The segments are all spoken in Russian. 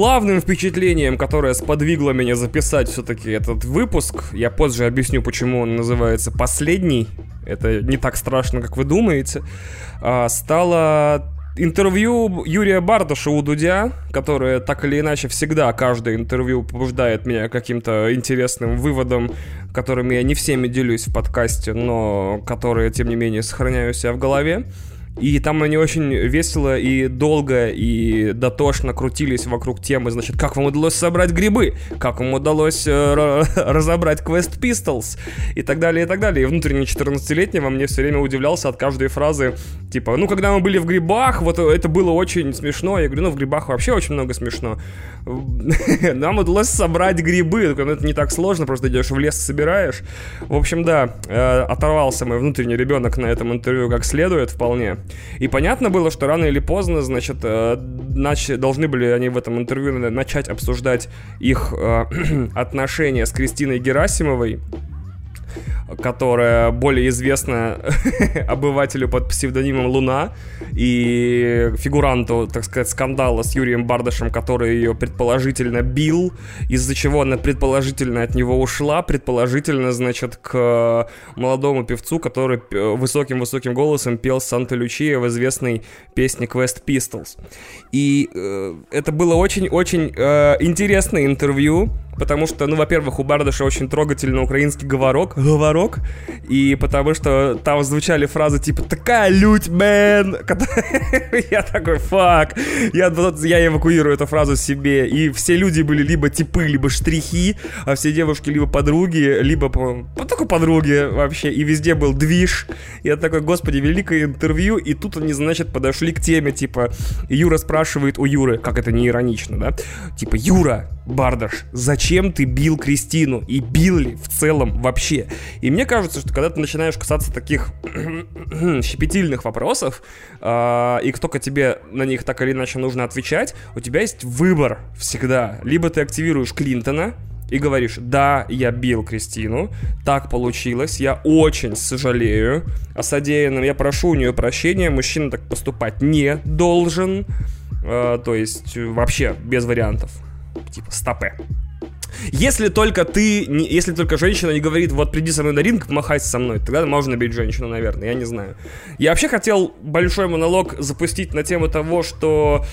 главным впечатлением, которое сподвигло меня записать все-таки этот выпуск, я позже объясню, почему он называется «Последний», это не так страшно, как вы думаете, а, стало интервью Юрия Бардаша у Дудя, которое так или иначе всегда каждое интервью побуждает меня каким-то интересным выводом, которыми я не всеми делюсь в подкасте, но которые, тем не менее, сохраняю себя в голове. И там они очень весело и долго и дотошно крутились вокруг темы, значит, как вам удалось собрать грибы, как вам удалось э, разобрать Quest Pistols и так далее, и так далее. И внутренний 14-летний во мне все время удивлялся от каждой фразы, типа, ну, когда мы были в грибах, вот это было очень смешно. Я говорю, ну, в грибах вообще очень много смешно. Нам удалось собрать грибы, ну, это не так сложно, просто идешь в лес, собираешь. В общем, да, э, оторвался мой внутренний ребенок на этом интервью как следует вполне. И понятно было, что рано или поздно, значит, э, должны были они в этом интервью начать обсуждать их э, отношения с Кристиной Герасимовой, которая более известна обывателю под псевдонимом Луна и фигуранту, так сказать, скандала с Юрием Бардашем, который ее предположительно бил, из-за чего она предположительно от него ушла, предположительно, значит, к молодому певцу, который высоким-высоким голосом пел Санта-Лючия в известной песне Quest Pistols. И э, это было очень-очень э, интересное интервью, потому что, ну, во-первых, у Бардаша очень трогательный украинский говорок, говорок, и потому что там звучали фразы типа «такая лють, мэн!» Я такой «фак!» я, я эвакуирую эту фразу себе, и все люди были либо типы, либо штрихи, а все девушки либо подруги, либо только подруги вообще, и везде был движ. Я такой «господи, великое интервью», и тут они, значит, подошли к теме, типа, Юра спрашивает у Юры, как это не иронично, да? Типа «Юра, Бардаш, зачем ты бил Кристину? И бил ли в целом вообще? И мне кажется, что когда ты начинаешь касаться таких щепетильных вопросов, э, и только тебе на них так или иначе нужно отвечать, у тебя есть выбор всегда. Либо ты активируешь Клинтона, и говоришь, да, я бил Кристину, так получилось, я очень сожалею о содеянном, я прошу у нее прощения, мужчина так поступать не должен, э, то есть вообще без вариантов типа стопе. Если только ты, не, если только женщина не говорит, вот приди со мной на ринг, махайся со мной, тогда можно бить женщину, наверное, я не знаю. Я вообще хотел большой монолог запустить на тему того, что...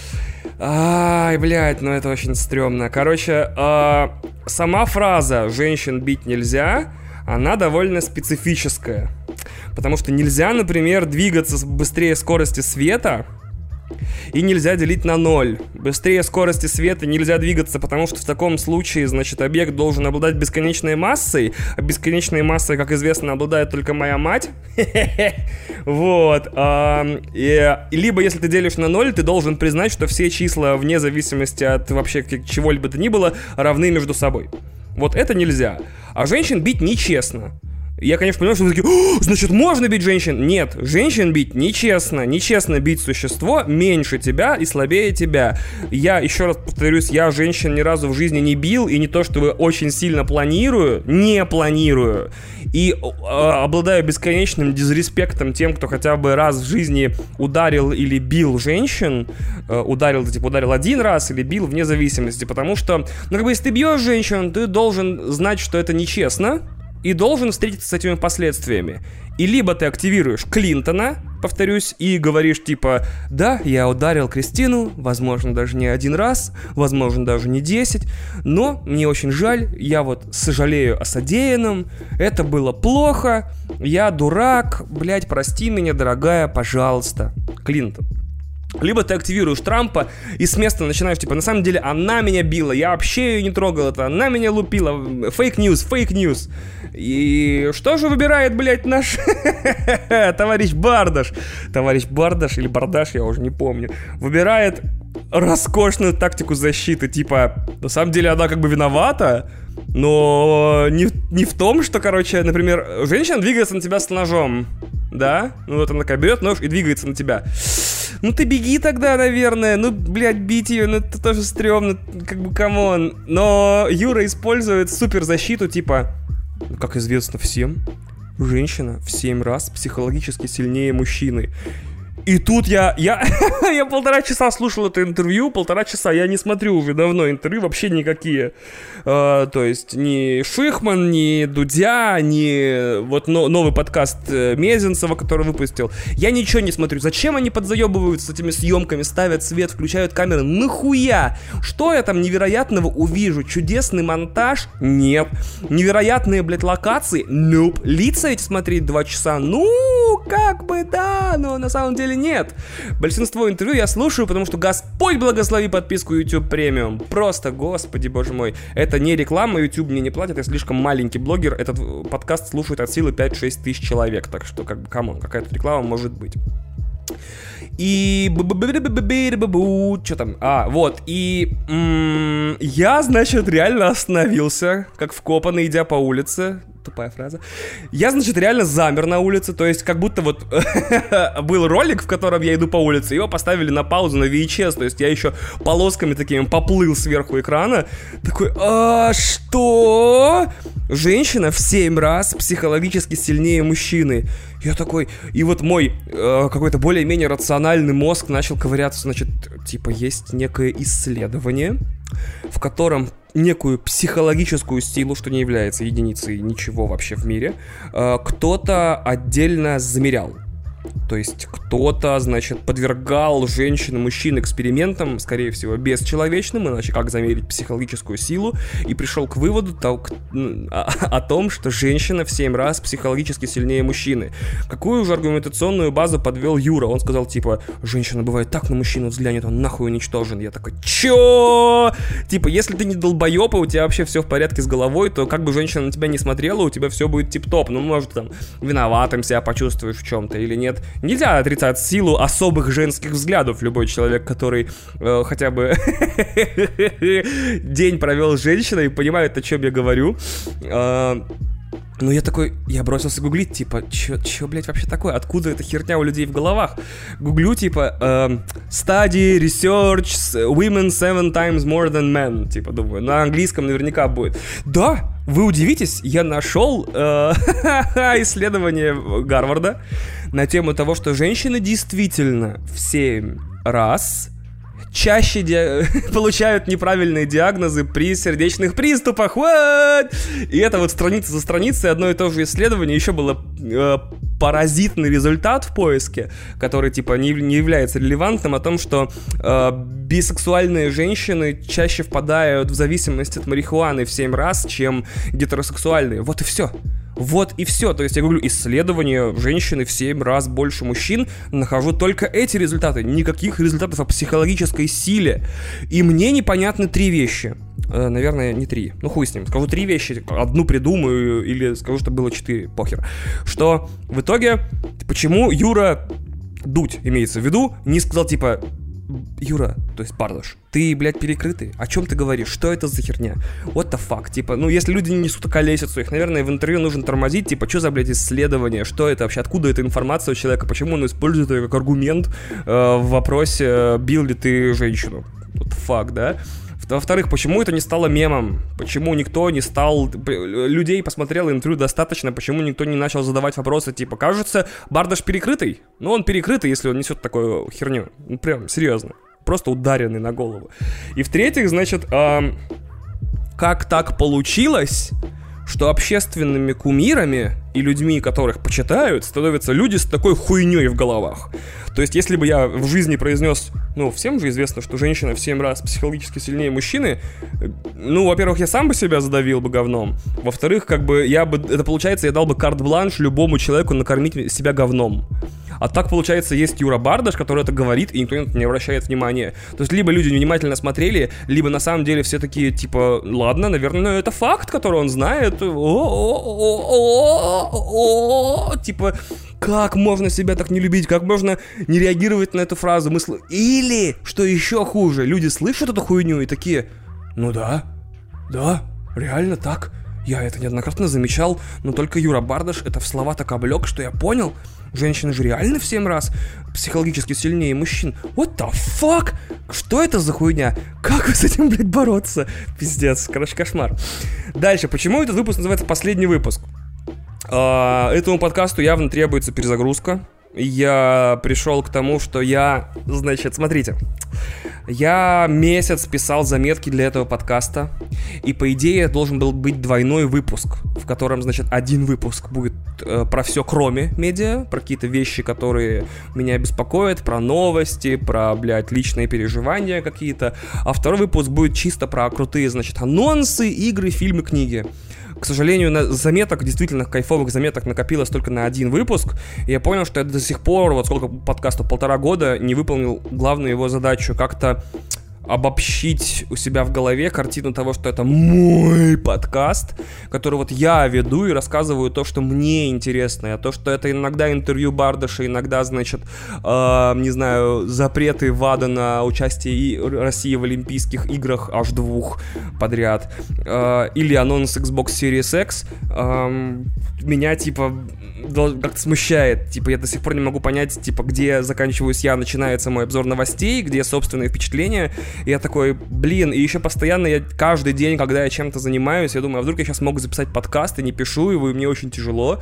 Ай, блядь, ну это очень стрёмно. Короче, э, сама фраза «женщин бить нельзя», она довольно специфическая. Потому что нельзя, например, двигаться быстрее скорости света, и нельзя делить на ноль. Быстрее скорости света нельзя двигаться, потому что в таком случае, значит, объект должен обладать бесконечной массой, а бесконечной массой, как известно, обладает только моя мать. Вот. Либо, если ты делишь на ноль, ты должен признать, что все числа, вне зависимости от вообще чего-либо то ни было, равны между собой. Вот это нельзя. А женщин бить нечестно. Я, конечно, понимаю, что вы такие, значит, можно бить женщин? Нет, женщин бить нечестно. Нечестно бить существо меньше тебя и слабее тебя. Я, еще раз повторюсь, я женщин ни разу в жизни не бил, и не то, чтобы очень сильно планирую, не планирую. И э, обладаю бесконечным дизреспектом тем, кто хотя бы раз в жизни ударил или бил женщин. Э, ударил, типа, ударил один раз или бил вне зависимости. Потому что, ну, как бы, если ты бьешь женщин, ты должен знать, что это нечестно и должен встретиться с этими последствиями. И либо ты активируешь Клинтона, повторюсь, и говоришь типа, да, я ударил Кристину, возможно, даже не один раз, возможно, даже не десять, но мне очень жаль, я вот сожалею о содеянном, это было плохо, я дурак, блять, прости меня, дорогая, пожалуйста. Клинтон. Либо ты активируешь Трампа и с места начинаешь, типа, на самом деле она меня била, я вообще ее не трогал, это она меня лупила, fake news, fake news. И что же выбирает, блядь, наш товарищ Бардаш? Товарищ Бардаш или Бардаш, я уже не помню. Выбирает роскошную тактику защиты, типа, на самом деле она как бы виновата, но не, не в том, что, короче, например, женщина двигается на тебя с ножом, да? Ну вот она такая берет нож и двигается на тебя. Ну ты беги тогда, наверное. Ну, блядь, бить ее, ну это тоже стрёмно. Как бы, come on. Но Юра использует супер защиту, типа, как известно всем, женщина в 7 раз психологически сильнее мужчины. И тут я, я, я полтора часа слушал это интервью, полтора часа, я не смотрю уже давно интервью, вообще никакие. Э, то есть ни Шихман, ни Дудя, ни вот но, новый подкаст э, Мезенцева, который выпустил. Я ничего не смотрю. Зачем они подзаебываются с этими съемками, ставят свет, включают камеры? Нахуя? Что я там невероятного увижу? Чудесный монтаж? Нет. Невероятные, блядь, локации? Nope. Лица эти смотреть два часа? Ну, как бы да, но на самом деле нет. Большинство интервью я слушаю, потому что Господь благослови подписку YouTube Premium. Просто, господи, боже мой. Это не реклама, YouTube мне не платит, я слишком маленький блогер. Этот подкаст слушает от силы 5-6 тысяч человек, так что, как бы, come on, какая-то реклама может быть. И... Что там? А, вот. И я, значит, реально остановился, как вкопанный, идя по улице тупая фраза. Я, значит, реально замер на улице, то есть как будто вот был ролик, в котором я иду по улице, его поставили на паузу на VHS, то есть я еще полосками такими поплыл сверху экрана, такой, а что? Женщина в 7 раз психологически сильнее мужчины. Я такой, и вот мой э, какой-то более-менее рациональный мозг начал ковыряться, значит, типа есть некое исследование, в котором некую психологическую силу, что не является единицей ничего вообще в мире, э, кто-то отдельно замерял. То есть кто-то, значит, подвергал женщин и мужчин экспериментам, скорее всего, бесчеловечным, иначе как замерить психологическую силу, и пришел к выводу то, к, о, о том, что женщина в 7 раз психологически сильнее мужчины. Какую же аргументационную базу подвел Юра? Он сказал, типа, женщина бывает так на мужчину взглянет, он нахуй уничтожен. Я такой, чё? Типа, если ты не долбоёб, и у тебя вообще все в порядке с головой, то как бы женщина на тебя не смотрела, у тебя все будет тип-топ. Ну, может, там, виноватым себя почувствуешь в чем-то или нет. Нельзя отрицать силу особых женских взглядов. Любой человек, который э, хотя бы день провел с женщиной, понимает, о чем я говорю. Э, ну, я такой, я бросился гуглить, типа, чё, чё, блядь, вообще такое? Откуда эта херня у людей в головах? Гуглю, типа, э, study, research, women seven times more than men, типа, думаю, на английском наверняка будет. Да, вы удивитесь, я нашел э, исследование Гарварда на тему того, что женщины действительно в 7 раз чаще ди... получают неправильные диагнозы при сердечных приступах. What? И это вот страница за страницей одно и то же исследование. Еще было э, паразитный результат в поиске, который типа не, не является релевантным, о том, что э, бисексуальные женщины чаще впадают в зависимость от марихуаны в 7 раз, чем гетеросексуальные. Вот и все. Вот и все. То есть я говорю, исследования женщины в 7 раз больше мужчин, нахожу только эти результаты. Никаких результатов о психологической силе. И мне непонятны три вещи. Э, наверное, не три. Ну хуй с ним. Скажу три вещи. Одну придумаю или скажу, что было четыре. Похер. Что в итоге, почему Юра Дудь, имеется в виду, не сказал типа Юра, то есть Бардаш, ты, блядь, перекрытый? О чем ты говоришь? Что это за херня? What the fuck? Типа, ну, если люди не несут околесицу, их, наверное, в интервью нужно тормозить, типа, что за, блядь, исследование? Что это вообще? Откуда эта информация у человека? Почему он использует ее как аргумент э, в вопросе, э, бил ли ты женщину? The fuck, да? Во-вторых, почему это не стало мемом? Почему никто не стал... Людей посмотрел интервью достаточно, почему никто не начал задавать вопросы, типа, кажется, Бардаш перекрытый? Ну, он перекрытый, если он несет такую херню. Ну, прям, серьезно. Просто ударенный на голову. И в-третьих, значит, э, как так получилось, что общественными кумирами и людьми, которых почитают, становятся люди с такой хуйней в головах. То есть, если бы я в жизни произнес, ну, всем же известно, что женщина в 7 раз психологически сильнее мужчины, ну, во-первых, я сам бы себя задавил бы говном, во-вторых, как бы я бы, это получается, я дал бы карт-бланш любому человеку накормить себя говном. А так, получается, есть Юра Бардаш, который это говорит, и никто не обращает внимания. То есть, либо люди внимательно смотрели, либо на самом деле все такие, типа, ладно, наверное, это факт, который он знает. Типа, как можно себя так не любить? Как можно не реагировать на эту фразу? Мы сл... Или, что еще хуже, люди слышат эту хуйню и такие, ну да, да, реально так. Я это неоднократно замечал, но только Юра Бардаш это в слова так облег, что я понял, Женщины же реально в 7 раз психологически сильнее мужчин. What the fuck? Что это за хуйня? Как с этим, блядь, бороться? Пиздец, короче, кошмар. Дальше, почему этот выпуск называется «Последний выпуск»? Uh, этому подкасту явно требуется перезагрузка. Я пришел к тому, что я, значит, смотрите, я месяц писал заметки для этого подкаста, и по идее должен был быть двойной выпуск, в котором, значит, один выпуск будет э, про все кроме медиа, про какие-то вещи, которые меня беспокоят, про новости, про, блядь, личные переживания какие-то, а второй выпуск будет чисто про крутые, значит, анонсы, игры, фильмы, книги. К сожалению, на заметок, действительно кайфовых заметок накопилось только на один выпуск. И я понял, что я до сих пор, вот сколько подкасту, полтора года, не выполнил главную его задачу как-то обобщить у себя в голове картину того, что это мой подкаст, который вот я веду и рассказываю то, что мне интересно, а то, что это иногда интервью Бардаша, иногда, значит, э, не знаю, запреты ВАДА на участие России в Олимпийских играх аж двух подряд, э, или анонс Xbox Series X, э, меня, типа, как-то смущает. Типа, я до сих пор не могу понять, типа, где заканчиваюсь я, начинается мой обзор новостей, где собственные впечатления. Я такой, блин, и еще постоянно я каждый день, когда я чем-то занимаюсь, я думаю, а вдруг я сейчас могу записать подкаст и не пишу его, и мне очень тяжело.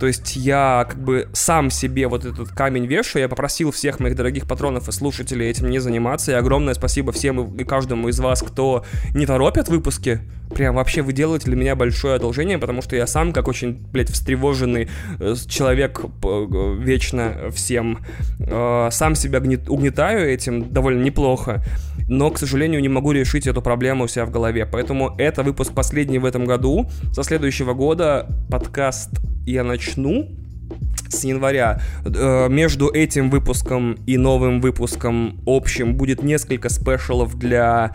То есть я как бы сам себе вот этот камень вешаю, я попросил всех моих дорогих патронов и слушателей этим не заниматься, и огромное спасибо всем и каждому из вас, кто не торопит выпуски, прям вообще вы делаете для меня большое одолжение, потому что я сам, как очень, блядь, встревоженный э, человек э, вечно всем, э, сам себя угнетаю этим довольно неплохо, но, к сожалению, не могу решить эту проблему у себя в голове, поэтому это выпуск последний в этом году, со следующего года подкаст я начну с января. Э, между этим выпуском и новым выпуском общим будет несколько спешалов для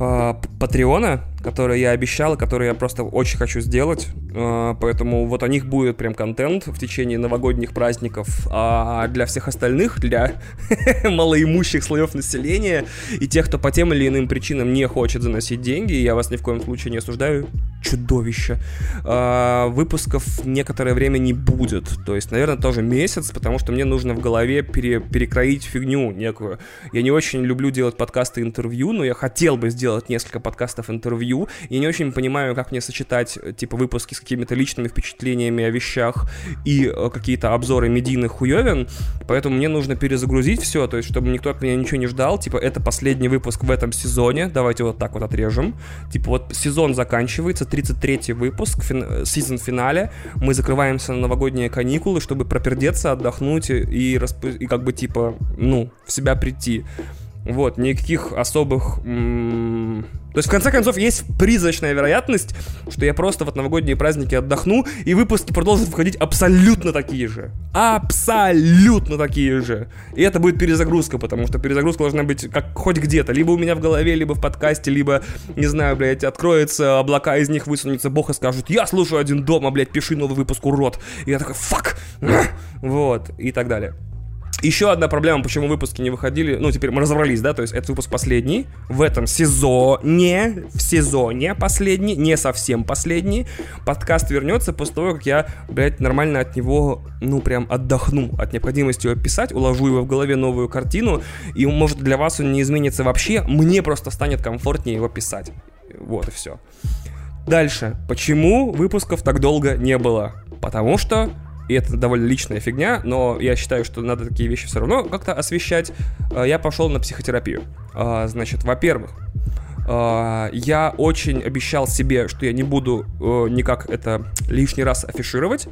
э, Патреона которые я обещал, которые я просто очень хочу сделать. А, поэтому вот о них будет прям контент в течение новогодних праздников. А для всех остальных, для малоимущих слоев населения и тех, кто по тем или иным причинам не хочет заносить деньги, я вас ни в коем случае не осуждаю, чудовище, а, выпусков некоторое время не будет. То есть, наверное, тоже месяц, потому что мне нужно в голове пере, перекроить фигню некую. Я не очень люблю делать подкасты интервью, но я хотел бы сделать несколько подкастов интервью интервью. Я не очень понимаю, как мне сочетать, э, типа, выпуски с какими-то личными впечатлениями о вещах и э, какие-то обзоры медийных хуевин. Поэтому мне нужно перезагрузить все, то есть, чтобы никто от меня ничего не ждал. Типа, это последний выпуск в этом сезоне. Давайте вот так вот отрежем. Типа, вот сезон заканчивается, 33-й выпуск, фин... Э, сезон финале. Мы закрываемся на новогодние каникулы, чтобы пропердеться, отдохнуть и, расп... и как бы, типа, ну, в себя прийти. Вот, никаких особых... То есть, в конце концов, есть призрачная вероятность, что я просто вот новогодние праздники отдохну, и выпуски продолжат выходить абсолютно такие же. Абсолютно такие же. И это будет перезагрузка, потому что перезагрузка должна быть как хоть где-то. Либо у меня в голове, либо в подкасте, либо, не знаю, блядь, откроется облака, из них высунется бог и скажет, я слушаю один дома, блядь, пиши новый выпуск, урод. И я такой, фак! Вот, и так далее. Еще одна проблема, почему выпуски не выходили, ну, теперь мы разобрались, да, то есть этот выпуск последний, в этом сезоне, в сезоне последний, не совсем последний, подкаст вернется после того, как я, блядь, нормально от него, ну, прям отдохну от необходимости его писать, уложу его в голове новую картину, и, может, для вас он не изменится вообще, мне просто станет комфортнее его писать. Вот и все. Дальше. Почему выпусков так долго не было? Потому что и это довольно личная фигня, но я считаю, что надо такие вещи все равно как-то освещать. А, я пошел на психотерапию. А, значит, во-первых, а, я очень обещал себе, что я не буду э, никак это лишний раз афишировать,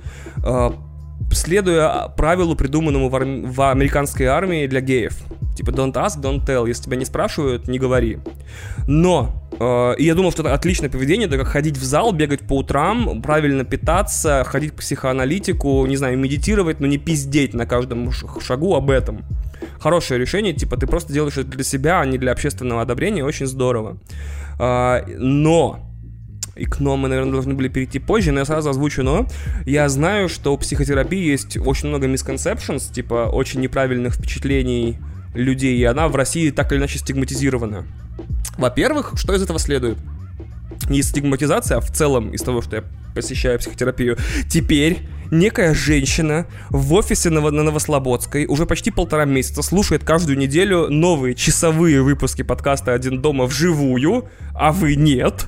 следуя правилу, придуманному в, ар- в американской армии для геев. Типа don't ask, don't tell. Если тебя не спрашивают, не говори. Но э, и я думал, что это отличное поведение, это как ходить в зал, бегать по утрам, правильно питаться, ходить к психоаналитику, не знаю, медитировать, но не пиздеть на каждом шагу об этом. Хорошее решение, типа ты просто делаешь это для себя, а не для общественного одобрения, очень здорово. Э, но и к но мы, наверное, должны были перейти позже, но я сразу озвучу но. Я знаю, что у психотерапии есть очень много misconceptions, типа очень неправильных впечатлений людей, и она в России так или иначе стигматизирована. Во-первых, что из этого следует? Не стигматизация, а в целом из того, что я посещаю психотерапию. Теперь некая женщина в офисе на, Новослободской уже почти полтора месяца слушает каждую неделю новые часовые выпуски подкаста «Один дома» вживую, а вы нет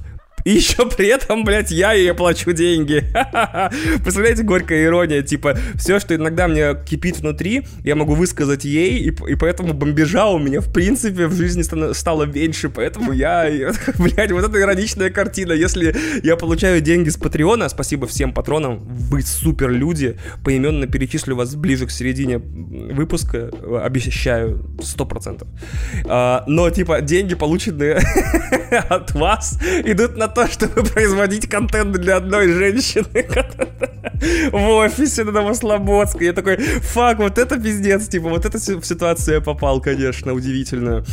И еще при этом, блядь, я ей плачу деньги. Представляете, горькая ирония, типа, все, что иногда мне кипит внутри, я могу высказать ей, и, и поэтому бомбежа у меня, в принципе, в жизни стало меньше, поэтому я, блядь, вот эта ироничная картина, если я получаю деньги с Патреона, спасибо всем патронам, вы супер люди, поименно перечислю вас ближе к середине выпуска, обещаю, сто процентов. А, но, типа, деньги, полученные от вас, идут на то, чтобы производить контент для одной женщины в офисе на Новослободске. Я такой, фак, вот это пиздец, типа, вот эта ситуация я попал, конечно, удивительную.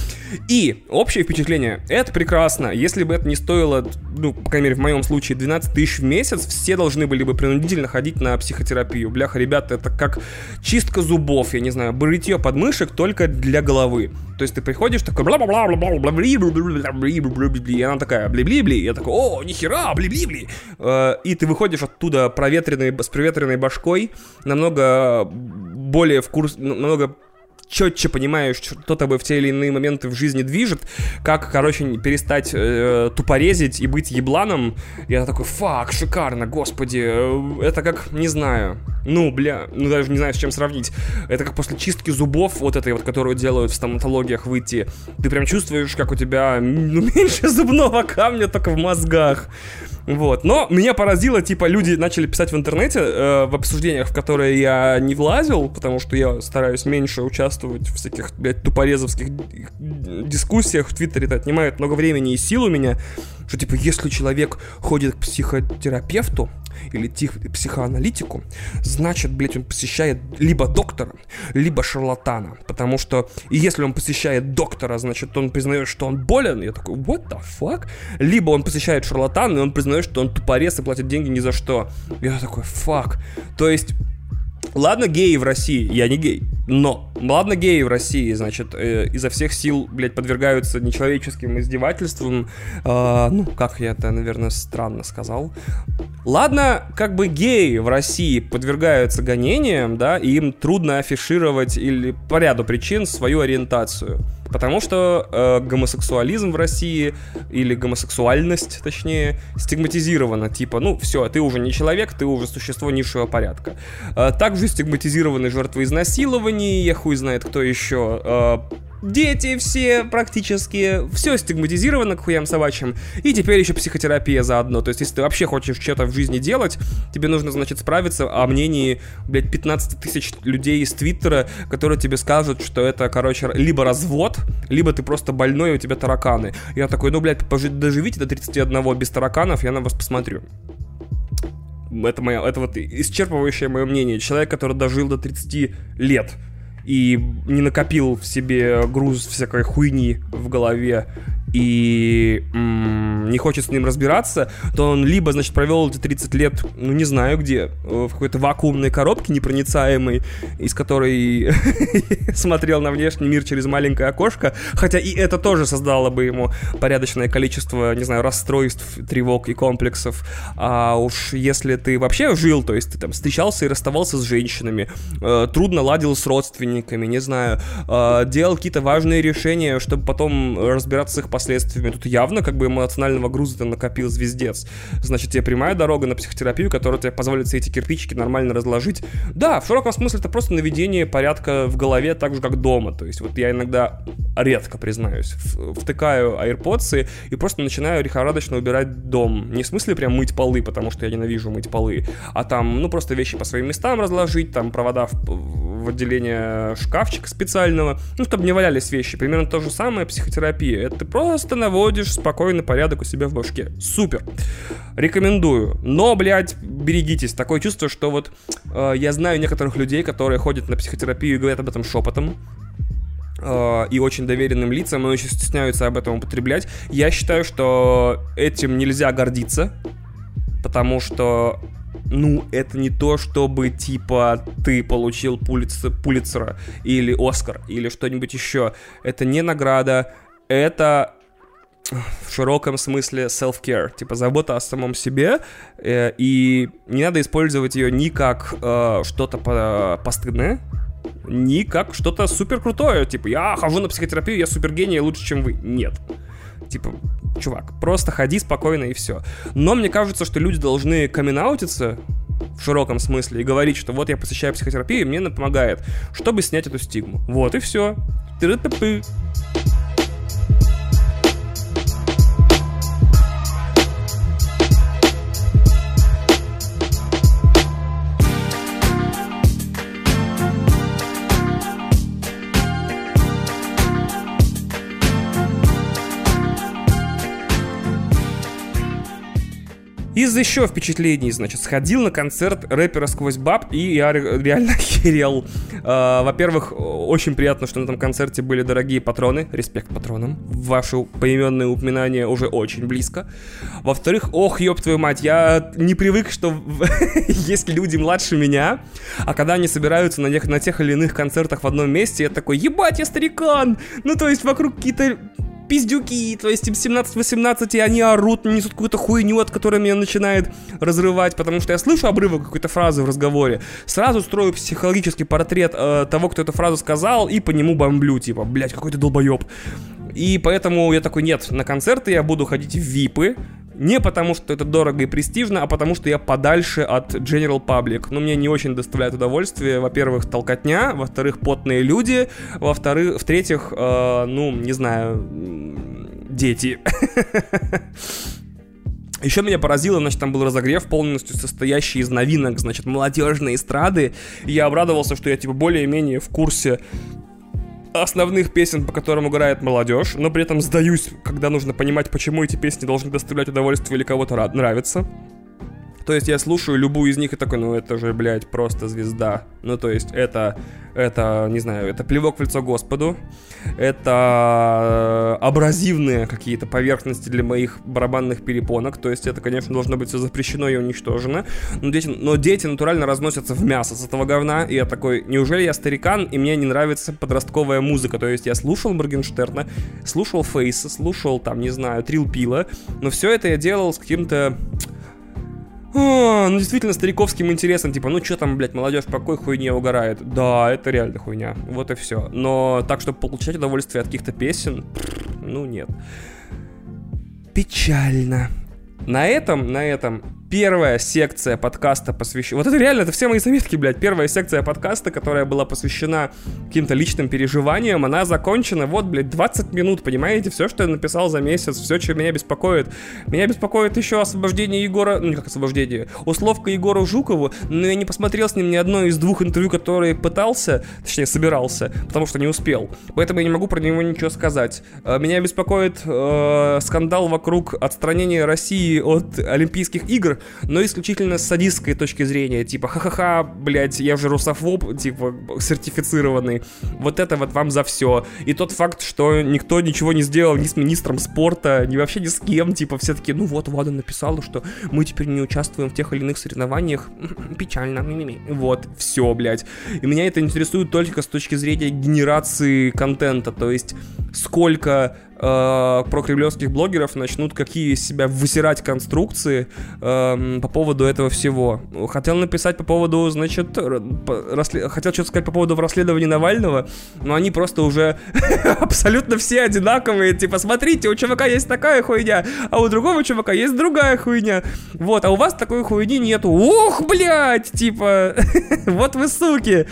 И общее впечатление, это прекрасно. Если бы это не стоило, ну, по крайней мере, в моем случае, 12 тысяч в месяц, все должны были бы принудительно ходить на психотерапию. Бляха, ребята, это как чистка зубов, я не знаю, бритье подмышек только для головы. То есть ты приходишь такой бла бла бла бла бла бла бли бли бли бли бли бли и она такая бли бли бли я такой о нихера бли бли бли и ты выходишь оттуда проветренный с проветренной башкой намного более в курс намного четче понимаешь, что тобой в те или иные моменты в жизни движет, как, короче, перестать э, тупорезить и быть ебланом. Я такой, фак, шикарно, господи, э, это как, не знаю, ну, бля, ну даже не знаю, с чем сравнить. Это как после чистки зубов, вот этой вот, которую делают в стоматологиях выйти. Ты прям чувствуешь, как у тебя ну, меньше зубного камня только в мозгах. Вот. Но меня поразило, типа, люди начали писать в интернете, э, в обсуждениях, в которые я не влазил, потому что я стараюсь меньше участвовать в всяких, блядь, тупорезовских дискуссиях. В Твиттере это отнимает много времени и сил у меня, что, типа, если человек ходит к психотерапевту, или тих, психоаналитику, значит, блядь, он посещает либо доктора, либо шарлатана. Потому что, и если он посещает доктора, значит, он признает, что он болен. Я такой, what the fuck? Либо он посещает шарлатана, и он признает, что он тупорез и платит деньги ни за что. Я такой, fuck. То есть, Ладно, геи в России, я не гей, но, ладно, геи в России, значит, э, изо всех сил, блядь, подвергаются нечеловеческим издевательствам, э, ну, как я это, наверное, странно сказал. Ладно, как бы геи в России подвергаются гонениям, да, и им трудно афишировать или по ряду причин свою ориентацию. Потому что э, гомосексуализм в России, или гомосексуальность, точнее, стигматизирована. Типа, ну, все, ты уже не человек, ты уже существо низшего порядка. Э, также стигматизированы жертвы изнасилований, я хуй знает кто еще. Э, дети все практически, все стигматизировано к хуям собачьим, и теперь еще психотерапия заодно. То есть, если ты вообще хочешь что-то в жизни делать, тебе нужно, значит, справиться о мнении, блядь, 15 тысяч людей из Твиттера, которые тебе скажут, что это, короче, либо развод, либо ты просто больной, и у тебя тараканы. Я такой, ну, блядь, доживите до 31 без тараканов, я на вас посмотрю. Это, мое, это вот исчерпывающее мое мнение. Человек, который дожил до 30 лет, и не накопил в себе груз всякой хуйни в голове и м- не хочет с ним разбираться, то он либо, значит, провел эти 30 лет, ну, не знаю где, в какой-то вакуумной коробке непроницаемой, из которой смотрел на внешний мир через маленькое окошко, хотя и это тоже создало бы ему порядочное количество, не знаю, расстройств, тревог и комплексов. А уж если ты вообще жил, то есть ты там встречался и расставался с женщинами, э, трудно ладил с родственниками, не знаю, э, делал какие-то важные решения, чтобы потом разбираться с их последствиями, последствиями. Тут явно как бы эмоционального груза ты накопил звездец. Значит, тебе прямая дорога на психотерапию, которая тебе позволит все эти кирпичики нормально разложить. Да, в широком смысле это просто наведение порядка в голове так же, как дома. То есть вот я иногда, редко признаюсь, втыкаю AirPods и просто начинаю лихорадочно убирать дом. Не в смысле прям мыть полы, потому что я ненавижу мыть полы, а там, ну, просто вещи по своим местам разложить, там провода в, в отделение шкафчика специального, ну, чтобы не валялись вещи. Примерно то же самое психотерапия. Это просто Просто наводишь спокойный порядок у себя в башке. Супер. Рекомендую. Но, блядь, берегитесь. Такое чувство, что вот э, я знаю некоторых людей, которые ходят на психотерапию и говорят об этом шепотом э, и очень доверенным лицам, но очень стесняются об этом употреблять. Я считаю, что этим нельзя гордиться, потому что ну, это не то, чтобы, типа, ты получил пулиц, Пулицера или Оскар или что-нибудь еще. Это не награда, это в широком смысле self-care, типа забота о самом себе, э, и не надо использовать ее ни как э, что-то по постыдное, ни как что-то супер крутое, типа я хожу на психотерапию, я супер гений, лучше, чем вы. Нет. Типа, чувак, просто ходи спокойно и все. Но мне кажется, что люди должны камин в широком смысле и говорить, что вот я посещаю психотерапию, и мне она помогает, чтобы снять эту стигму. Вот и все. Ты-ты-ты. Из еще впечатлений, значит, сходил на концерт рэпера «Сквозь баб», и я реально херел. А, во-первых, очень приятно, что на этом концерте были дорогие патроны. Респект патронам. Ваше поименное упоминание уже очень близко. Во-вторых, ох, ёб твою мать, я не привык, что есть люди младше меня, а когда они собираются на, тех, на тех или иных концертах в одном месте, я такой, ебать, я старикан! Ну, то есть вокруг какие-то пиздюки, то есть им 17-18, и они орут, несут какую-то хуйню, от которой меня начинает разрывать, потому что я слышу обрывок какой-то фразы в разговоре, сразу строю психологический портрет э, того, кто эту фразу сказал, и по нему бомблю, типа, блять, какой ты долбоеб. И поэтому я такой, нет, на концерты я буду ходить в випы, не потому, что это дорого и престижно, а потому, что я подальше от General Public. Но мне не очень доставляет удовольствие. Во-первых, толкотня, во-вторых, потные люди, во-вторых, в-третьих, э, ну, не знаю, дети. Еще меня поразило, значит, там был разогрев полностью состоящий из новинок, значит, молодежной эстрады. И я обрадовался, что я, типа, более-менее в курсе основных песен, по которым играет молодежь, но при этом сдаюсь, когда нужно понимать, почему эти песни должны доставлять удовольствие или кого-то нравится. То есть я слушаю любую из них и такой, ну это же, блядь, просто звезда. Ну то есть это, это, не знаю, это плевок в лицо Господу, это абразивные какие-то поверхности для моих барабанных перепонок, то есть это, конечно, должно быть все запрещено и уничтожено, но дети, но дети натурально разносятся в мясо с этого говна, и я такой, неужели я старикан, и мне не нравится подростковая музыка, то есть я слушал Моргенштерна, слушал Фейса, слушал, там, не знаю, Трил Пила, но все это я делал с каким-то а, ну действительно стариковским интересом, типа, ну что там, блядь, молодежь по какой хуйне угорает? Да, это реально хуйня, вот и все. Но так, чтобы получать удовольствие от каких-то песен, ну нет. Печально. На этом, на этом первая секция подкаста посвящена... Вот это реально, это все мои заметки, блядь. Первая секция подкаста, которая была посвящена каким-то личным переживаниям, она закончена, вот, блядь, 20 минут, понимаете? Все, что я написал за месяц, все, что меня беспокоит. Меня беспокоит еще освобождение Егора... Ну, как освобождение? Условка Егору Жукову, но я не посмотрел с ним ни одно из двух интервью, которые пытался, точнее, собирался, потому что не успел. Поэтому я не могу про него ничего сказать. Э, меня беспокоит э, скандал вокруг отстранения России от Олимпийских игр, но исключительно с садистской точки зрения, типа, ха-ха-ха, блядь, я же русофоб, типа, сертифицированный, вот это вот вам за все. И тот факт, что никто ничего не сделал ни с министром спорта, ни вообще ни с кем, типа, все таки ну вот, Влада написала, что мы теперь не участвуем в тех или иных соревнованиях, печально, вот, все, блядь. И меня это интересует только с точки зрения генерации контента, то есть сколько э, прокремлевских блогеров начнут какие себя высирать конструкции э, по поводу этого всего. Хотел написать по поводу, значит, расслед... хотел что-то сказать по поводу расследования Навального, но они просто уже абсолютно все одинаковые. Типа, смотрите, у чувака есть такая хуйня, а у другого чувака есть другая хуйня. Вот, а у вас такой хуйни нету. Ух, блядь, типа, вот вы суки.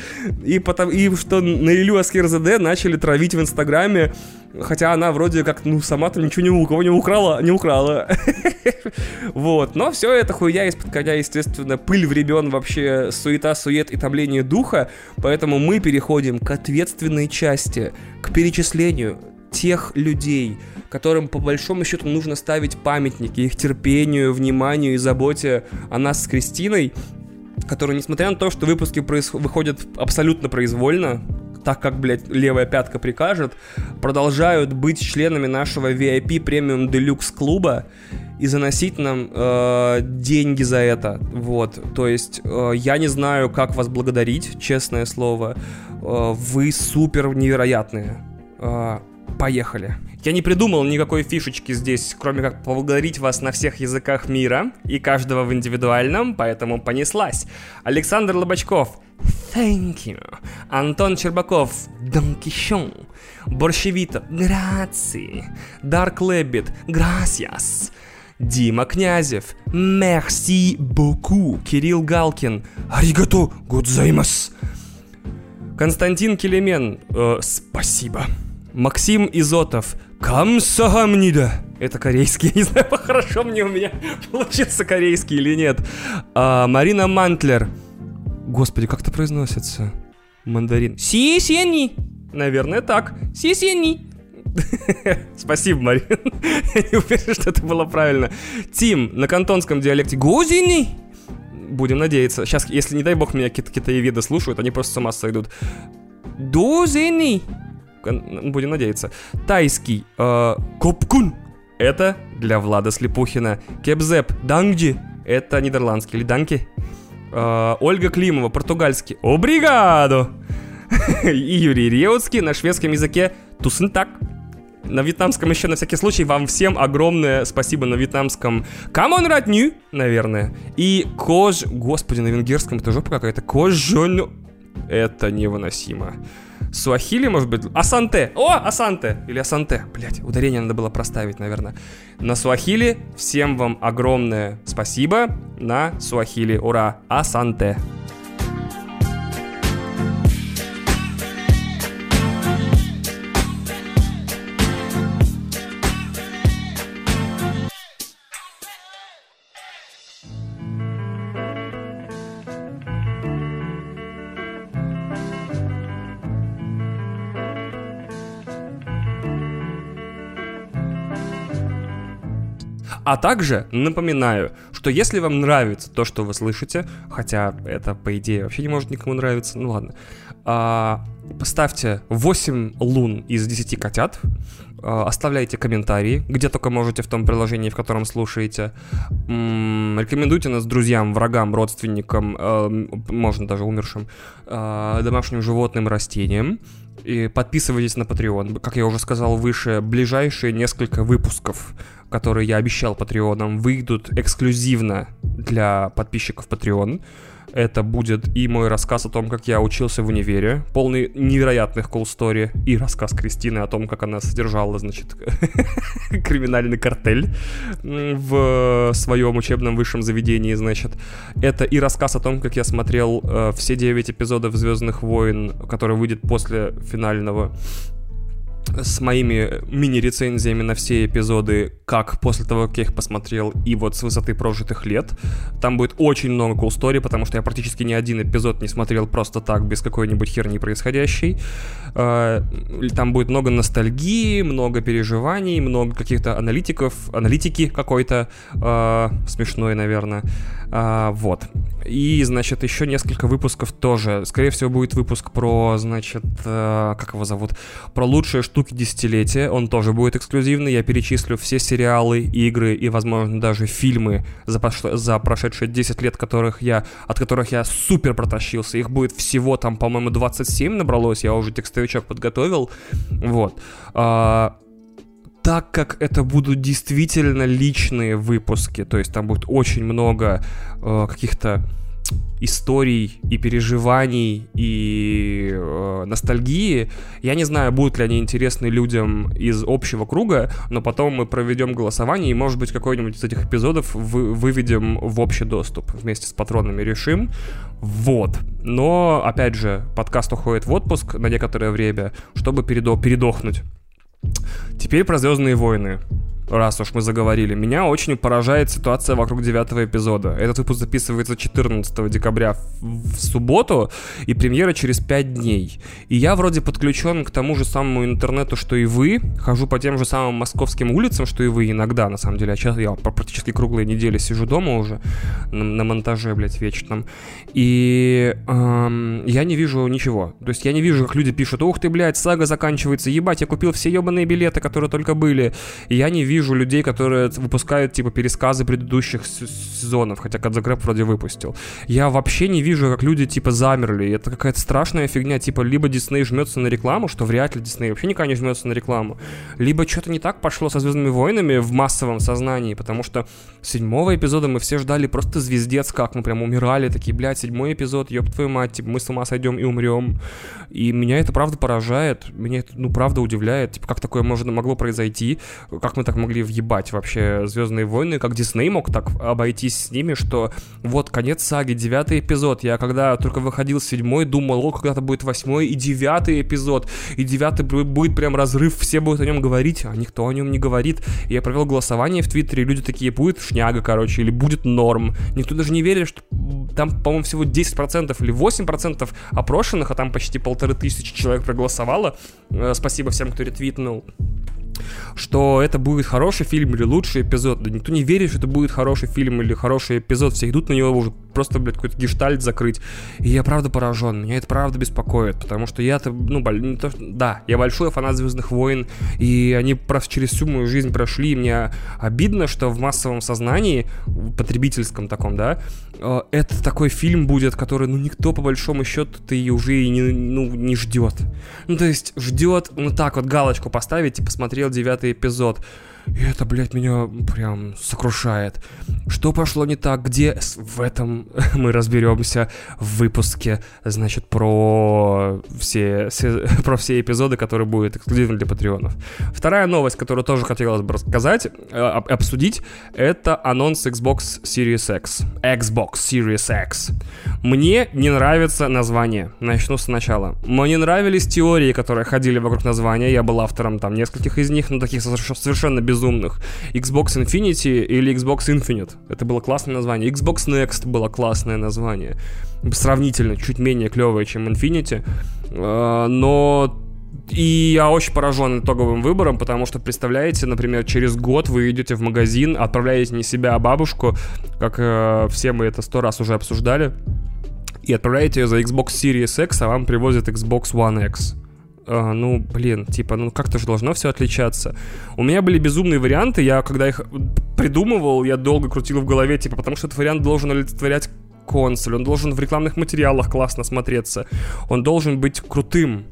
И, потом, и что на Илью Аскерзаде начали травить в Инстаграме Хотя она вроде как, ну, сама-то ничего не у кого не украла, не украла. вот, но все это хуйня из-под коня, естественно, пыль времен вообще, суета, сует и топление духа, поэтому мы переходим к ответственной части, к перечислению тех людей, которым по большому счету нужно ставить памятники их терпению, вниманию и заботе о нас с Кристиной, которые, несмотря на то, что выпуски проис- выходят абсолютно произвольно, так как, блядь, левая пятка прикажет, продолжают быть членами нашего VIP премиум делюкс клуба и заносить нам э, деньги за это. Вот, то есть э, я не знаю, как вас благодарить, честное слово. Э, вы супер невероятные. Э, поехали. Я не придумал никакой фишечки здесь, кроме как поблагодарить вас на всех языках мира и каждого в индивидуальном, поэтому понеслась. Александр Лобачков, thank you. Антон Чербаков, Донкишон. Борщевито, грации. Дарк Лэббит, gracias. Дима Князев, merci beaucoup. Кирилл Галкин, аригато гудзаймас. Константин Келемен, э, спасибо. Максим Изотов, камсагамнида. Это корейский, не знаю, хорошо мне у меня получится корейский или нет. А, Марина Мантлер, господи, как это произносится? Мандарин. Сисени. Наверное, так. Сисени. Спасибо, Марин. Я не уверен, что это было правильно. Тим, на кантонском диалекте Гузини. Будем надеяться. Сейчас, если, не дай бог, меня какие-то слушают, они просто с ума сойдут. Дузини. Будем надеяться. Тайский. Э, Копкун. Это для Влада Слепухина. Кепзеп. Дангджи. Это нидерландский. Или Данки. Э, Ольга Климова. Португальский. Обригадо. И Юрий Реутский на шведском языке Тусентак. На вьетнамском еще на всякий случай вам всем огромное спасибо на вьетнамском cảm ơn rất nhiều, наверное. И Kösz... Господи, на венгерском это жопа какая-то. Köszön... Это невыносимо. Суахили, может быть? Asante! О, Asante! Или Asante. Блять, ударение надо было проставить, наверное. На Суахили всем вам огромное спасибо. На Суахили. Ура! Asante! А также напоминаю, что если вам нравится то, что вы слышите, хотя это, по идее, вообще не может никому нравиться, ну ладно, а, поставьте 8 лун из 10 котят, оставляйте комментарии, где только можете в том приложении, в котором слушаете. Рекомендуйте нас друзьям, врагам, родственникам, э, можно даже умершим, э, домашним животным, растениям. И подписывайтесь на Patreon. Как я уже сказал выше, ближайшие несколько выпусков которые я обещал патреонам, выйдут эксклюзивно для подписчиков Patreon. Это будет и мой рассказ о том, как я учился в универе, полный невероятных story, и рассказ Кристины о том, как она содержала, значит, криминальный картель в своем учебном высшем заведении, значит. Это и рассказ о том, как я смотрел э, все 9 эпизодов «Звездных войн», который выйдет после финального с моими мини-рецензиями на все эпизоды, как после того, как я их посмотрел, и вот с высоты прожитых лет. Там будет очень много cool story, потому что я практически ни один эпизод не смотрел просто так, без какой-нибудь херни происходящей. А, там будет много ностальгии, много переживаний, много каких-то аналитиков, аналитики какой-то, а, смешной, наверное. А, вот. И, значит, еще несколько выпусков тоже. Скорее всего, будет выпуск про, значит, как его зовут? Про лучшие штуки десятилетия, он тоже будет эксклюзивный. Я перечислю все сериалы, игры и, возможно, даже фильмы за, пош... за прошедшие 10 лет, которых я, от которых я супер протащился. Их будет всего там, по-моему, 27 набралось, я уже текстовичок подготовил. Вот. А, так как это будут действительно личные выпуски, то есть там будет очень много э, каких-то историй и переживаний и э, ностальгии. Я не знаю, будут ли они интересны людям из общего круга, но потом мы проведем голосование и, может быть, какой-нибудь из этих эпизодов вы, выведем в общий доступ вместе с патронами решим. Вот. Но, опять же, подкаст уходит в отпуск на некоторое время, чтобы передо передохнуть. Теперь про Звездные войны раз уж мы заговорили, меня очень поражает ситуация вокруг девятого эпизода. Этот выпуск записывается 14 декабря в, в субботу, и премьера через 5 дней. И я вроде подключен к тому же самому интернету, что и вы, хожу по тем же самым московским улицам, что и вы иногда, на самом деле. А сейчас я практически круглые недели сижу дома уже, на, на монтаже, блядь, вечном. И эм, я не вижу ничего. То есть я не вижу, как люди пишут, ух ты, блядь, сага заканчивается, ебать, я купил все ебаные билеты, которые только были. И я не вижу вижу людей, которые выпускают, типа, пересказы предыдущих сезонов, хотя Кадзагрэб вроде выпустил. Я вообще не вижу, как люди, типа, замерли. Это какая-то страшная фигня, типа, либо Дисней жмется на рекламу, что вряд ли Дисней вообще никогда не жмется на рекламу, либо что-то не так пошло со Звездными войнами в массовом сознании, потому что седьмого эпизода мы все ждали просто звездец, как мы прям умирали, такие, блядь, седьмой эпизод, ёб твою мать, типа, мы с ума сойдем и умрем. И меня это правда поражает, меня это, ну, правда удивляет, типа, как такое можно, могло произойти, как мы так могли въебать вообще Звездные войны, как Дисней мог так обойтись с ними, что вот конец саги, девятый эпизод, я когда только выходил седьмой, думал, о, когда-то будет восьмой и девятый эпизод, и девятый будет прям разрыв, все будут о нем говорить, а никто о нем не говорит. Я провел голосование в Твиттере, люди такие, будет шняга, короче, или будет норм. Никто даже не верит, что там, по-моему, всего 10% или 8% опрошенных, а там почти полторы тысячи человек проголосовало. Э, спасибо всем, кто ретвитнул что это будет хороший фильм или лучший эпизод. Да никто не верит, что это будет хороший фильм или хороший эпизод. Все идут на него уже просто, блядь, какой-то гештальт закрыть. И я правда поражен. Меня это правда беспокоит, потому что я-то, ну, не то, да, я большой фанат Звездных войн, и они просто через всю мою жизнь прошли, и мне обидно, что в массовом сознании, потребительском таком, да, э, это такой фильм будет, который, ну, никто по большому счету ты уже и не, ну, не ждет. Ну, то есть ждет, ну, так вот галочку поставить и посмотрел девятый эпизод. И это, блядь, меня прям сокрушает. Что пошло не так? Где? В этом мы разберемся в выпуске, значит, про все, все, про все эпизоды, которые будут эксклюзивны для патреонов. Вторая новость, которую тоже хотелось бы рассказать, э, обсудить, это анонс Xbox Series X. Xbox Series X. Мне не нравится название. Начну сначала. Мне нравились теории, которые ходили вокруг названия. Я был автором там нескольких из них, но таких совершенно без безумных. Xbox Infinity или Xbox Infinite. Это было классное название. Xbox Next было классное название. Сравнительно чуть менее клевое, чем Infinity. А, но и я очень поражен итоговым выбором, потому что, представляете, например, через год вы идете в магазин, отправляете не себя, а бабушку, как э, все мы это сто раз уже обсуждали, и отправляете ее за Xbox Series X, а вам привозят Xbox One X а, ну, блин, типа, ну как-то же должно все отличаться. У меня были безумные варианты, я когда их придумывал, я долго крутил в голове, типа, потому что этот вариант должен олицетворять консоль, он должен в рекламных материалах классно смотреться, он должен быть крутым,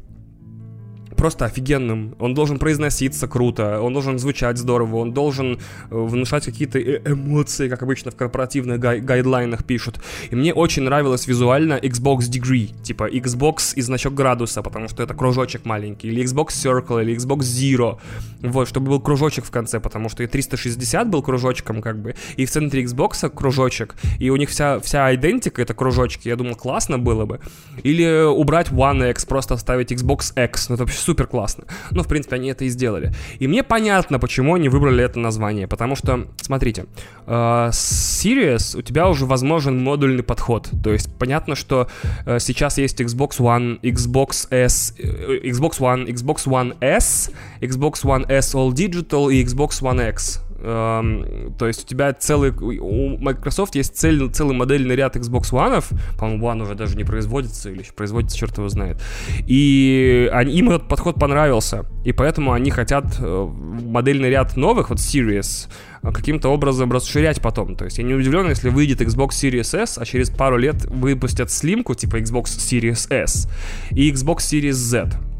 просто офигенным. Он должен произноситься круто, он должен звучать здорово, он должен э, внушать какие-то э, эмоции, как обычно в корпоративных гай- гайдлайнах пишут. И мне очень нравилось визуально Xbox Degree, типа Xbox и значок градуса, потому что это кружочек маленький, или Xbox Circle, или Xbox Zero. Вот, чтобы был кружочек в конце, потому что и 360 был кружочком, как бы, и в центре Xbox кружочек, и у них вся, вся идентика это кружочки. Я думал, классно было бы. Или убрать One X, просто оставить Xbox X, ну это вообще супер классно. Но, в принципе, они это и сделали. И мне понятно, почему они выбрали это название. Потому что, смотрите, э, Sirius у тебя уже возможен модульный подход. То есть понятно, что э, сейчас есть Xbox One, Xbox S, э, Xbox One, Xbox One S, Xbox One S All Digital и Xbox One X. Эм, то есть у тебя целый... У Microsoft есть цель, целый модельный ряд Xbox One, по-моему, One уже даже не производится, или еще производится, черт его знает. И они, им этот подход понравился, и поэтому они хотят э, модельный ряд новых, вот Series, каким-то образом расширять потом. То есть я не удивлен, если выйдет Xbox Series S, а через пару лет выпустят слимку типа Xbox Series S и Xbox Series Z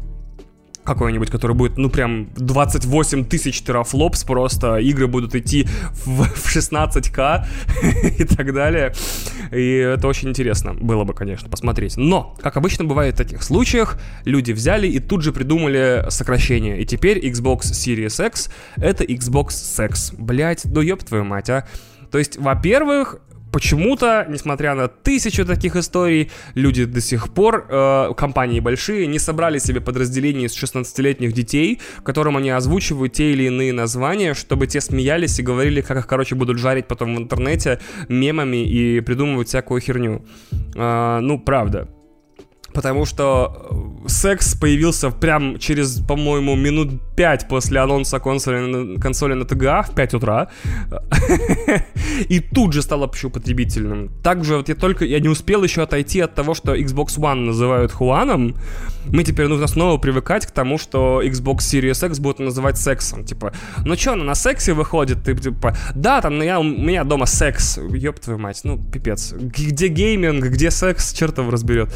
какой-нибудь, который будет, ну, прям 28 тысяч терафлопс, просто игры будут идти в, в 16к и так далее. И это очень интересно было бы, конечно, посмотреть. Но, как обычно бывает в таких случаях, люди взяли и тут же придумали сокращение. И теперь Xbox Series X — это Xbox Sex. Блять, ну ёб твою мать, а. То есть, во-первых, почему-то, несмотря на тысячу таких историй, люди до сих пор, э, компании большие, не собрали себе подразделение из 16-летних детей, которым они озвучивают те или иные названия, чтобы те смеялись и говорили, как их, короче, будут жарить потом в интернете мемами и придумывать всякую херню. Э, ну, правда. Потому что э, секс появился прям через, по-моему, минут 5 после анонса консоли, консоли на ТГА в 5 утра. И тут же стал общеупотребительным. Также вот я только, я не успел еще отойти от того, что Xbox One называют Хуаном. Мы теперь нужно снова привыкать к тому, что Xbox Series X будут называть сексом. Типа, ну что, она на сексе выходит? Ты, типа, да, там я, у меня дома секс. Ёб твою мать, ну, пипец. Где гейминг, где секс, чертов разберет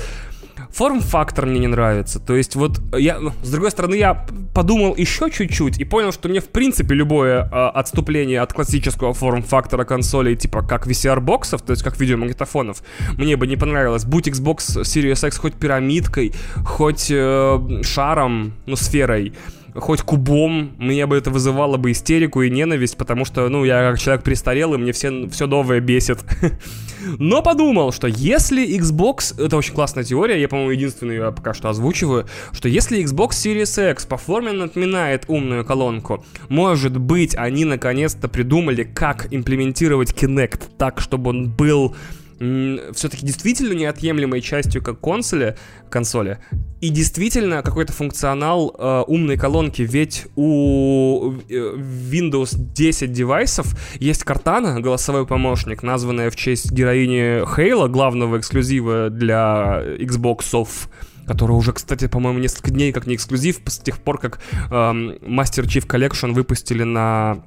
форм-фактор мне не нравится. То есть вот я, ну, с другой стороны, я подумал еще чуть-чуть и понял, что мне в принципе любое э, отступление от классического форм-фактора консолей, типа как VCR-боксов, то есть как видеомагнитофонов, мне бы не понравилось. Будь Xbox Series X хоть пирамидкой, хоть э, шаром, ну, сферой, хоть кубом, мне бы это вызывало бы истерику и ненависть, потому что, ну, я как человек престарелый, мне все, все новое бесит. Но подумал, что если Xbox... Это очень классная теория, я, по-моему, единственную я пока что озвучиваю, что если Xbox Series X по форме напоминает умную колонку, может быть, они наконец-то придумали, как имплементировать Kinect так, чтобы он был все-таки действительно неотъемлемой частью как консоли, консоли и действительно какой-то функционал э, умной колонки, ведь у э, Windows 10 девайсов есть Cortana, голосовой помощник, названная в честь героини Хейла, главного эксклюзива для Xbox который уже, кстати, по-моему, несколько дней как не эксклюзив, с тех пор, как эм, Master Chief Collection выпустили на...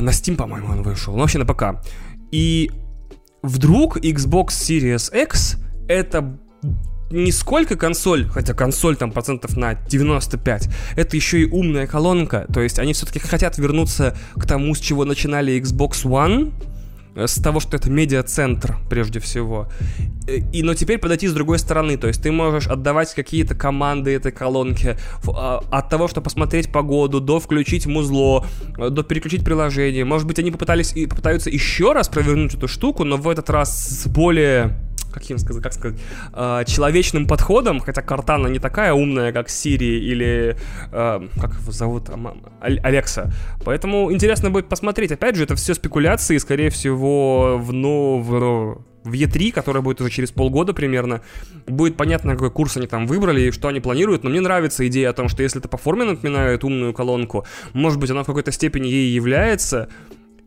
на Steam, по-моему, он вышел. Ну, вообще на ПК. И вдруг Xbox Series X это не сколько консоль, хотя консоль там процентов на 95, это еще и умная колонка, то есть они все-таки хотят вернуться к тому, с чего начинали Xbox One, с того, что это медиа-центр, прежде всего. Э, и, но теперь подойти с другой стороны, то есть ты можешь отдавать какие-то команды этой колонке, а, от того, что посмотреть погоду, до включить музло, э, до переключить приложение. Может быть, они попытались и попытаются еще раз провернуть эту штуку, но в этот раз с более каким сказать, как сказать, э, человечным подходом, хотя Картана не такая умная, как Сири или, э, как его зовут, Алекса. Поэтому интересно будет посмотреть. Опять же, это все спекуляции, скорее всего, в, ну, в, в E3, которая будет уже через полгода примерно, будет понятно, какой курс они там выбрали и что они планируют, но мне нравится идея о том, что если это по форме напоминает умную колонку, может быть, она в какой-то степени ей является,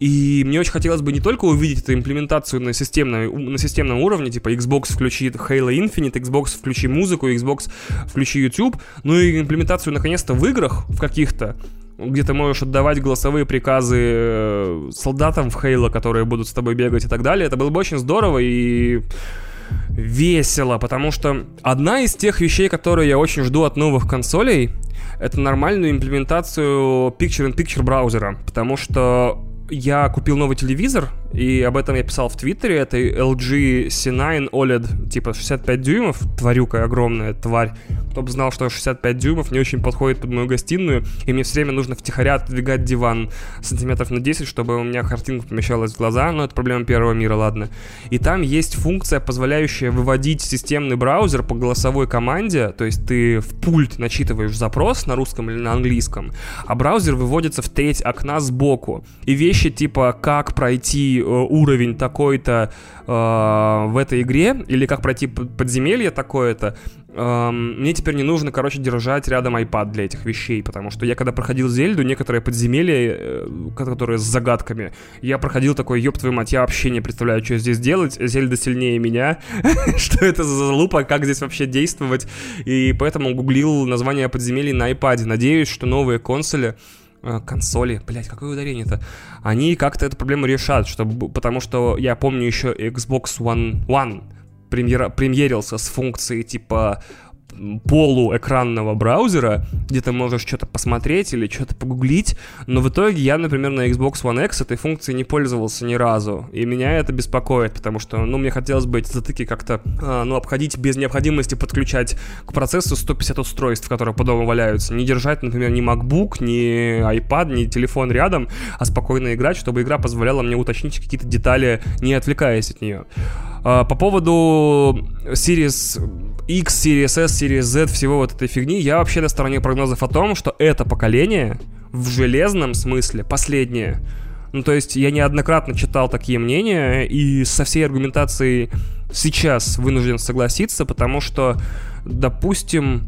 и мне очень хотелось бы не только увидеть эту имплементацию на, системном, на системном уровне, типа Xbox включит Halo Infinite, Xbox включи музыку, Xbox включи YouTube, но и имплементацию наконец-то в играх в каких-то, где ты можешь отдавать голосовые приказы э, солдатам в Halo, которые будут с тобой бегать и так далее. Это было бы очень здорово и весело, потому что одна из тех вещей, которые я очень жду от новых консолей, это нормальную имплементацию Picture-in-Picture браузера, потому что я купил новый телевизор, и об этом я писал в Твиттере. Это LG C9 OLED, типа 65 дюймов, тварюка огромная, тварь. Кто бы знал, что 65 дюймов не очень подходит под мою гостиную, и мне все время нужно втихаря отодвигать диван сантиметров на 10, чтобы у меня картинка помещалась в глаза, но это проблема первого мира, ладно. И там есть функция, позволяющая выводить системный браузер по голосовой команде, то есть ты в пульт начитываешь запрос на русском или на английском, а браузер выводится в треть окна сбоку. И вещи типа как пройти Э, уровень такой-то э, в этой игре, или как пройти подземелье такое-то, э, мне теперь не нужно, короче, держать рядом iPad для этих вещей, потому что я когда проходил Зельду, некоторые подземелья, э, которые с загадками, я проходил такой, ёб твою мать, я вообще не представляю, что здесь делать, Зельда сильнее меня, что это за лупа, как здесь вообще действовать, и поэтому гуглил название подземелий на iPad, надеюсь, что новые консоли консоли, блять, какое ударение-то, они как-то эту проблему решат, чтобы, потому что я помню еще Xbox One One премьера, премьерился с функцией типа полуэкранного браузера, где ты можешь что-то посмотреть или что-то погуглить, но в итоге я, например, на Xbox One X этой функцией не пользовался ни разу, и меня это беспокоит, потому что, ну, мне хотелось бы эти затыки как-то, э, ну, обходить без необходимости подключать к процессу 150 устройств, которые по дому валяются, не держать, например, ни MacBook, ни iPad, ни телефон рядом, а спокойно играть, чтобы игра позволяла мне уточнить какие-то детали, не отвлекаясь от нее. Э, по поводу Series X, Series S, Series Z, всего вот этой фигни, я вообще на стороне прогнозов о том, что это поколение в железном смысле последнее. Ну, то есть я неоднократно читал такие мнения, и со всей аргументацией сейчас вынужден согласиться, потому что, допустим,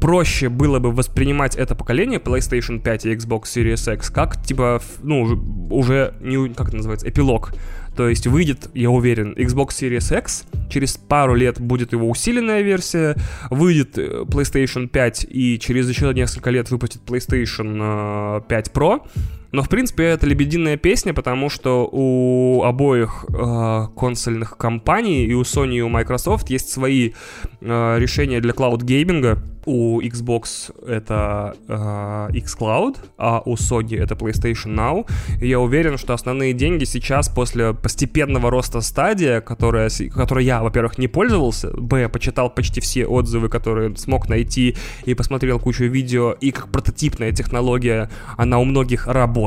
проще было бы воспринимать это поколение PlayStation 5 и Xbox Series X как, типа, ну, уже, не, как это называется, эпилог. То есть выйдет, я уверен, Xbox Series X, через пару лет будет его усиленная версия, выйдет э, PlayStation 5 и через еще несколько лет выпустит PlayStation 5 э, Pro, но, в принципе, это лебединая песня, потому что у обоих э, консольных компаний, и у Sony, и у Microsoft, есть свои э, решения для клауд-гейминга. У Xbox это э, xCloud, а у Sony это PlayStation Now. И я уверен, что основные деньги сейчас, после постепенного роста стадия, которая, которой я, во-первых, не пользовался, б, почитал почти все отзывы, которые смог найти, и посмотрел кучу видео, и как прототипная технология, она у многих работает.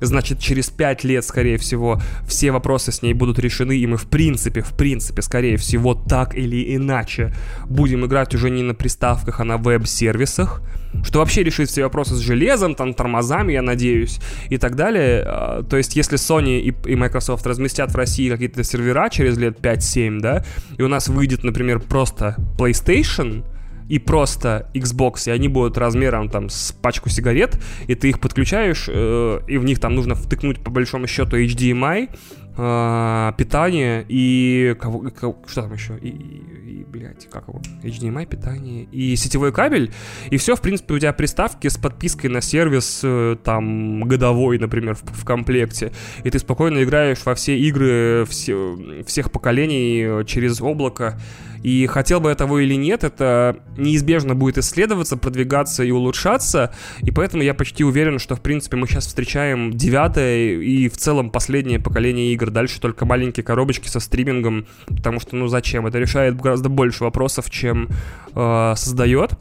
Значит, через 5 лет, скорее всего, все вопросы с ней будут решены, и мы в принципе, в принципе, скорее всего, так или иначе будем играть уже не на приставках, а на веб-сервисах, что вообще решит все вопросы с железом, там, тормозами, я надеюсь, и так далее. А, то есть, если Sony и, и Microsoft разместят в России какие-то сервера через лет 5-7, да, и у нас выйдет, например, просто PlayStation, и просто Xbox, и они будут размером там с пачку сигарет, и ты их подключаешь, э, и в них там нужно втыкнуть по большому счету HDMI, э, питание и кого, кого, что там еще? И, и, и, блядь, как его? HDMI, питание и сетевой кабель. И все, в принципе, у тебя приставки с подпиской на сервис э, там годовой, например, в, в комплекте. И ты спокойно играешь во все игры все, всех поколений через облако. И хотел бы я того или нет, это неизбежно будет исследоваться, продвигаться и улучшаться. И поэтому я почти уверен, что, в принципе, мы сейчас встречаем девятое и в целом последнее поколение игр. Дальше только маленькие коробочки со стримингом, потому что, ну зачем? Это решает гораздо больше вопросов, чем э, создает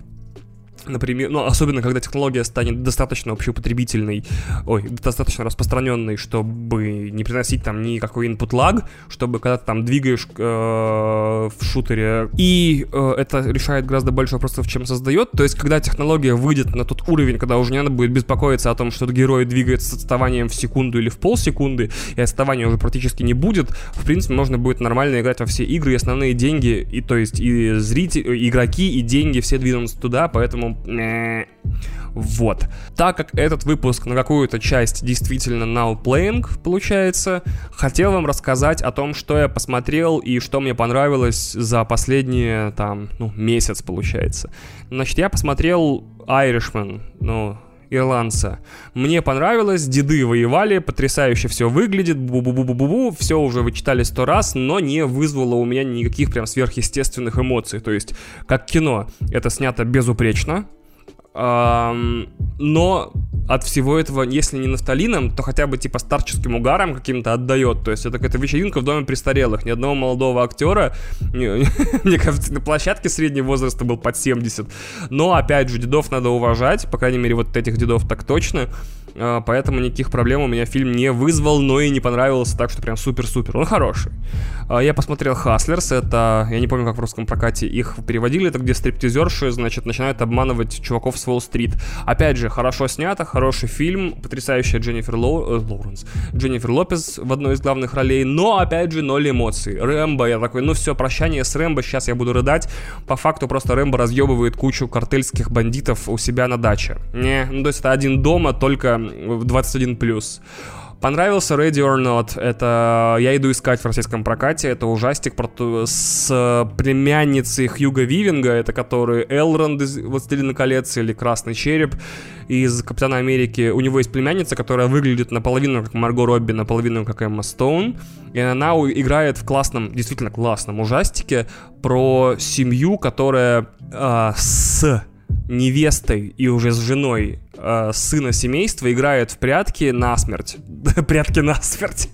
например, ну, особенно когда технология станет достаточно общеупотребительной, ой, достаточно распространенной, чтобы не приносить там никакой input lag, чтобы когда ты там двигаешь э, в шутере, и э, это решает гораздо больше вопросов, чем создает, то есть когда технология выйдет на тот уровень, когда уже не надо будет беспокоиться о том, что герой двигается с отставанием в секунду или в полсекунды, и отставания уже практически не будет, в принципе, можно будет нормально играть во все игры, и основные деньги, и то есть и зрители, игроки, и деньги все двинутся туда, поэтому вот. Так как этот выпуск на какую-то часть действительно now playing получается, хотел вам рассказать о том, что я посмотрел и что мне понравилось за последние, там, ну, месяц получается. Значит, я посмотрел Irishman, ну, ирландца. Мне понравилось, деды воевали, потрясающе все выглядит, бу-бу-бу-бу-бу, все уже вы читали сто раз, но не вызвало у меня никаких прям сверхъестественных эмоций. То есть, как кино, это снято безупречно, но от всего этого, если не нафталином, то хотя бы типа старческим угаром каким-то отдает. То есть это какая-то вечеринка в доме престарелых. Ни одного молодого актера, мне кажется, на площадке среднего возраста был под 70. Но, опять же, дедов надо уважать, по крайней мере, вот этих дедов так точно. А, поэтому никаких проблем у меня фильм не вызвал, но и не понравился, так что прям супер-супер. Он хороший. А, я посмотрел «Хаслерс», это, я не помню, как в русском прокате их переводили, это где стриптизерши, значит, начинают обманывать чуваков с Уолл-стрит. Опять же, хорошо снято, хороший фильм, потрясающая Дженнифер Лоу, э, Лоуренс, Дженнифер Лопес в одной из главных ролей, но, опять же, ноль эмоций. Рэмбо, я такой, ну все, прощание с Рэмбо, сейчас я буду рыдать. По факту просто Рэмбо разъебывает кучу картельских бандитов у себя на даче. Не, ну то есть это один дома, только 21+. Понравился Ready or Not. Это я иду искать в российском прокате. Это ужастик про с племянницей Хьюга Вивинга. Это который Элронд из «Властелина колец» или Красный Череп из Капитана Америки. У него есть племянница, которая выглядит наполовину как Марго Робби, наполовину как Эмма Стоун. И она играет в классном, действительно классном ужастике про семью, которая э, с невестой и уже с женой э, сына семейства играет в прятки на смерть. прятки на смерть.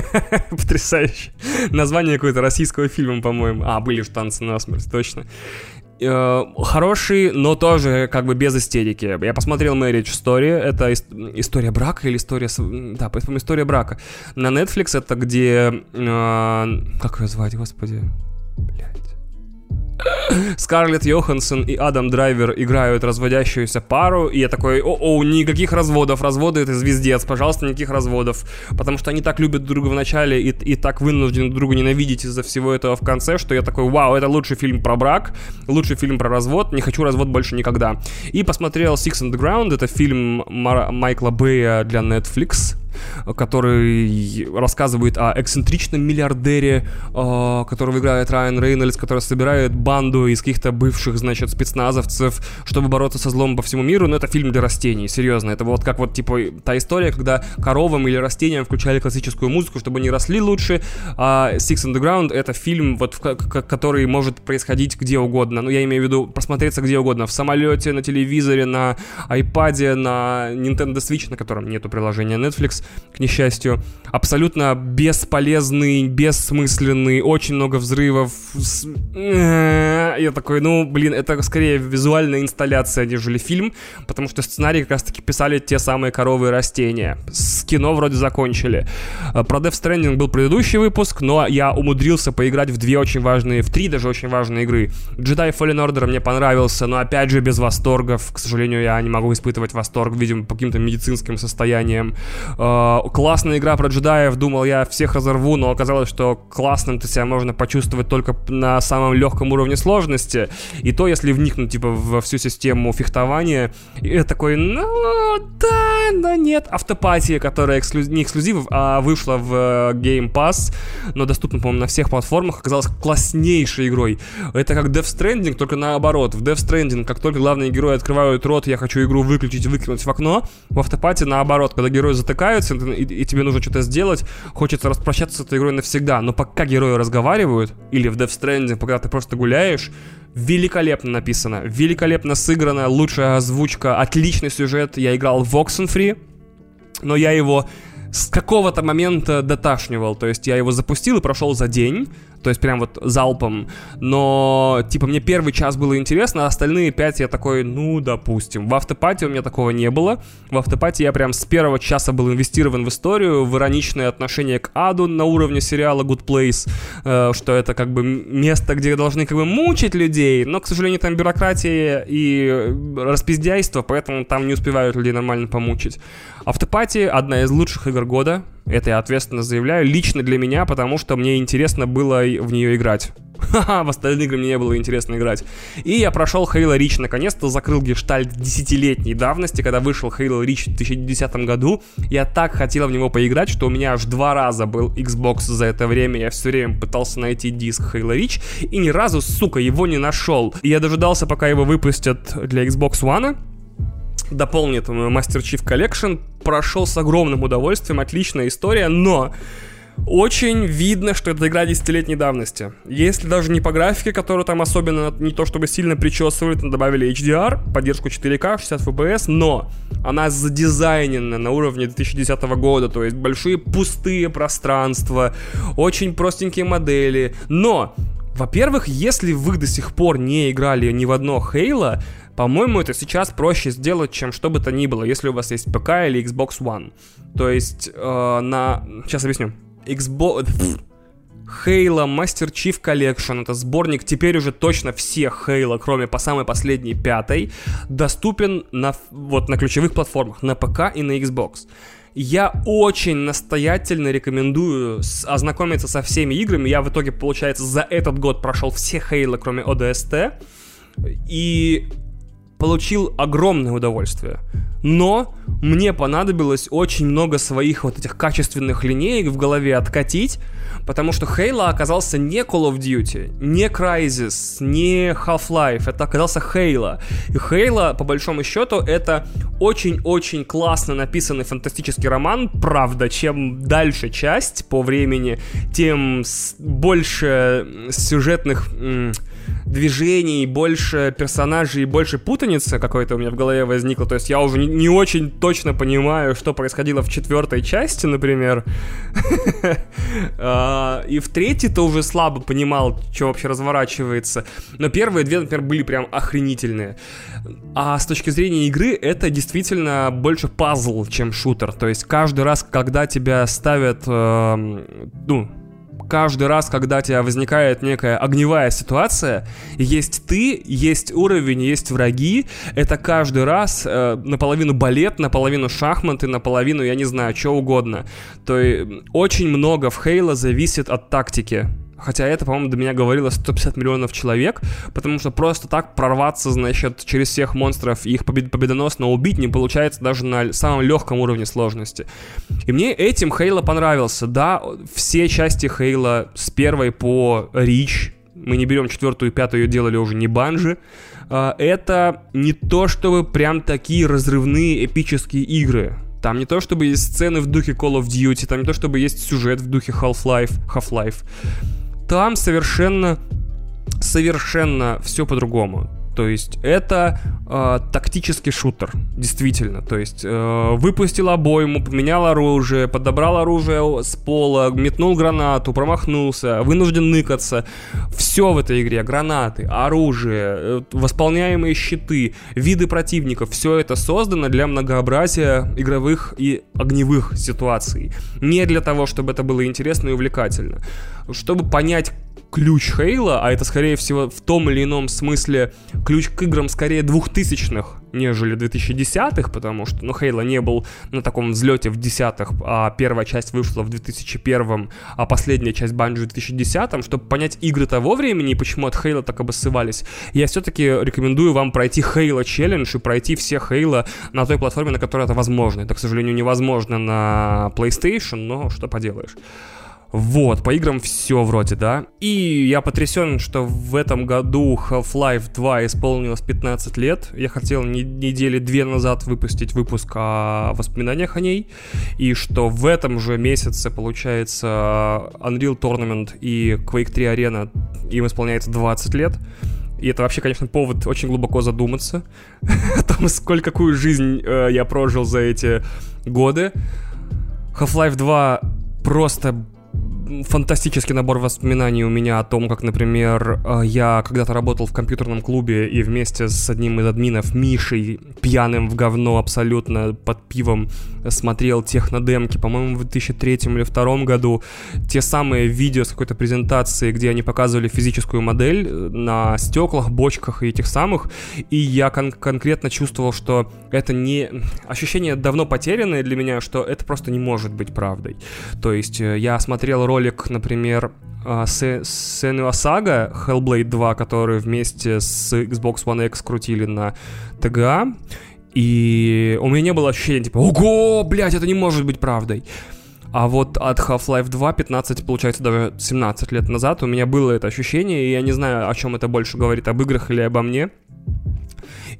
Потрясающе. Название какого-то российского фильма, по-моему. А, были же танцы на смерть, точно. Э, хороший, но тоже как бы без истерики. Я посмотрел Marriage Story, это история брака или история... Да, по-моему, история брака. На Netflix это где... Э, как ее звать, господи? Блядь. Скарлетт Йоханссон и Адам Драйвер играют разводящуюся пару, и я такой, о-о, никаких разводов, разводы это звездец, пожалуйста, никаких разводов, потому что они так любят друг друга в начале и, и так вынуждены друг друга ненавидеть из-за всего этого в конце, что я такой, вау, это лучший фильм про брак, лучший фильм про развод, не хочу развод больше никогда. И посмотрел Six Underground, это фильм Мар- Майкла Бэя для Netflix, который рассказывает о эксцентричном миллиардере, э, которого играет Райан Рейнольдс, который собирает банду из каких-то бывших, значит, спецназовцев, чтобы бороться со злом по всему миру. Но это фильм для растений, серьезно. Это вот как вот, типа, та история, когда коровам или растениям включали классическую музыку, чтобы они росли лучше. А Six Underground — это фильм, вот, который может происходить где угодно. Ну, я имею в виду просмотреться где угодно. В самолете, на телевизоре, на iPad, на Nintendo Switch, на котором нету приложения Netflix к несчастью. Абсолютно бесполезный, бессмысленный, очень много взрывов. Я такой, ну, блин, это скорее визуальная инсталляция, нежели фильм, потому что сценарий как раз-таки писали те самые коровы и растения. С кино вроде закончили. Про Death Stranding был предыдущий выпуск, но я умудрился поиграть в две очень важные, в три даже очень важные игры. Jedi Fallen Order мне понравился, но опять же без восторгов. К сожалению, я не могу испытывать восторг, видимо, по каким-то медицинским состояниям. Э, классная игра про джедаев, думал, я всех разорву, но оказалось, что классным-то себя можно почувствовать только на самом легком уровне сложности. И то, если вникнуть, типа, во всю систему фехтования, я такой, ну, да, но нет. Автопатия, которая эксклюз... не эксклюзив, а вышла в э, Game Pass, но доступна, по-моему, на всех платформах, оказалась класснейшей игрой. Это как Death Stranding, только наоборот. В Death Stranding, как только главные герои открывают рот, я хочу игру выключить, выкинуть в окно, в автопате наоборот, когда герои затыкаются, нравится, и, и тебе нужно что-то сделать, хочется распрощаться с этой игрой навсегда. Но пока герои разговаривают, или в Death Stranding, пока ты просто гуляешь, великолепно написано, великолепно сыграно, лучшая озвучка, отличный сюжет. Я играл в Oxenfree, но я его с какого-то момента доташнивал. То есть я его запустил и прошел за день то есть прям вот залпом. Но, типа, мне первый час было интересно, а остальные пять я такой, ну, допустим. В автопате у меня такого не было. В автопате я прям с первого часа был инвестирован в историю, в ироничное отношение к аду на уровне сериала Good Place, э, что это как бы место, где должны как бы мучить людей, но, к сожалению, там бюрократия и распиздяйство, поэтому там не успевают людей нормально помучить. Автопати одна из лучших игр года, это я ответственно заявляю, лично для меня, потому что мне интересно было в нее играть. Ха-ха, в остальные игры мне не было интересно играть. И я прошел Halo Reach, наконец-то закрыл гештальт десятилетней давности, когда вышел Halo Reach в 2010 году. Я так хотел в него поиграть, что у меня аж два раза был Xbox за это время. Я все время пытался найти диск Halo Reach, и ни разу, сука, его не нашел. И я дожидался, пока его выпустят для Xbox One, дополнит Master Chief Collection. Прошел с огромным удовольствием, отличная история, но очень видно, что это игра десятилетней давности. Если даже не по графике, которую там особенно не то чтобы сильно причесывают, добавили HDR, поддержку 4К, 60 FPS, но она задизайнена на уровне 2010 года, то есть большие пустые пространства, очень простенькие модели, но во-первых, если вы до сих пор не играли ни в одно Halo, по-моему, это сейчас проще сделать, чем что бы то ни было, если у вас есть ПК или Xbox One. То есть э, на... Сейчас объясню. Xbox... Halo Master Chief Collection, это сборник теперь уже точно всех Halo, кроме по самой последней пятой, доступен на, вот, на ключевых платформах, на ПК и на Xbox. Я очень настоятельно рекомендую ознакомиться со всеми играми. Я в итоге, получается, за этот год прошел все Halo, кроме ODST. И получил огромное удовольствие. Но мне понадобилось очень много своих вот этих качественных линеек в голове откатить, потому что Halo оказался не Call of Duty, не Crysis, не Half-Life, это оказался Halo. И Halo, по большому счету, это очень-очень классно написанный фантастический роман, правда, чем дальше часть по времени, тем больше сюжетных движений, больше персонажей, больше путаницы какой-то у меня в голове возникло. То есть я уже не, не очень точно понимаю, что происходило в четвертой части, например. А, и в третьей-то уже слабо понимал, что вообще разворачивается. Но первые две, например, были прям охренительные. А с точки зрения игры, это действительно больше пазл, чем шутер. То есть каждый раз, когда тебя ставят, эм, ну, каждый раз, когда у тебя возникает некая огневая ситуация, есть ты, есть уровень, есть враги, это каждый раз э, наполовину балет, наполовину шахматы, наполовину, я не знаю, что угодно. То есть очень много в Хейла зависит от тактики. Хотя это, по-моему, до меня говорило 150 миллионов человек, потому что просто так прорваться, значит, через всех монстров и их побед- победоносно убить не получается даже на самом легком уровне сложности. И мне этим Хейла понравился. Да, все части Хейла с первой по Рич, мы не берем четвертую и пятую, ее делали уже не банжи, а, это не то чтобы прям такие разрывные эпические игры. Там не то чтобы есть сцены в духе Call of Duty, там не то чтобы есть сюжет в духе Half-Life, Half-Life там совершенно, совершенно все по-другому. То есть это э, тактический шутер, действительно. То есть э, выпустил обойму, поменял оружие, подобрал оружие с пола, метнул гранату, промахнулся, вынужден ныкаться. Все в этой игре, гранаты, оружие, э, восполняемые щиты, виды противников, все это создано для многообразия игровых и огневых ситуаций. Не для того, чтобы это было интересно и увлекательно. Чтобы понять, ключ Хейла, а это, скорее всего, в том или ином смысле ключ к играм скорее двухтысячных, нежели 2010-х, потому что, ну, Хейла не был на таком взлете в десятых, а первая часть вышла в 2001, а последняя часть Банджи в 2010, чтобы понять игры того времени и почему от Хейла так обоссывались, я все-таки рекомендую вам пройти Хейла челлендж и пройти все Хейла на той платформе, на которой это возможно. Это, к сожалению, невозможно на PlayStation, но что поделаешь. Вот, по играм все вроде, да. И я потрясен, что в этом году Half-Life 2 исполнилось 15 лет. Я хотел не, недели две назад выпустить выпуск о воспоминаниях о ней. И что в этом же месяце, получается, Unreal Tournament и Quake 3 Arena им исполняется 20 лет. И это вообще, конечно, повод очень глубоко задуматься о том, сколько какую жизнь э, я прожил за эти годы. Half-Life 2 просто фантастический набор воспоминаний у меня о том, как, например, э, я когда-то работал в компьютерном клубе и вместе с одним из админов, Мишей, пьяным в говно абсолютно под пивом, смотрел технодемки, по-моему, в 2003 или 2002 году. Те самые видео с какой-то презентации, где они показывали физическую модель э, на стеклах, бочках и этих самых, и я кон- конкретно чувствовал, что это не... Ощущение давно потерянное для меня, что это просто не может быть правдой. То есть э, я смотрел ролик, например, а, Senua Saga Hellblade 2, который вместе с Xbox One X крутили на TGA, и у меня не было ощущения, типа, ого, блядь, это не может быть правдой. А вот от Half-Life 2, 15, получается, даже 17 лет назад у меня было это ощущение, и я не знаю, о чем это больше говорит, об играх или обо мне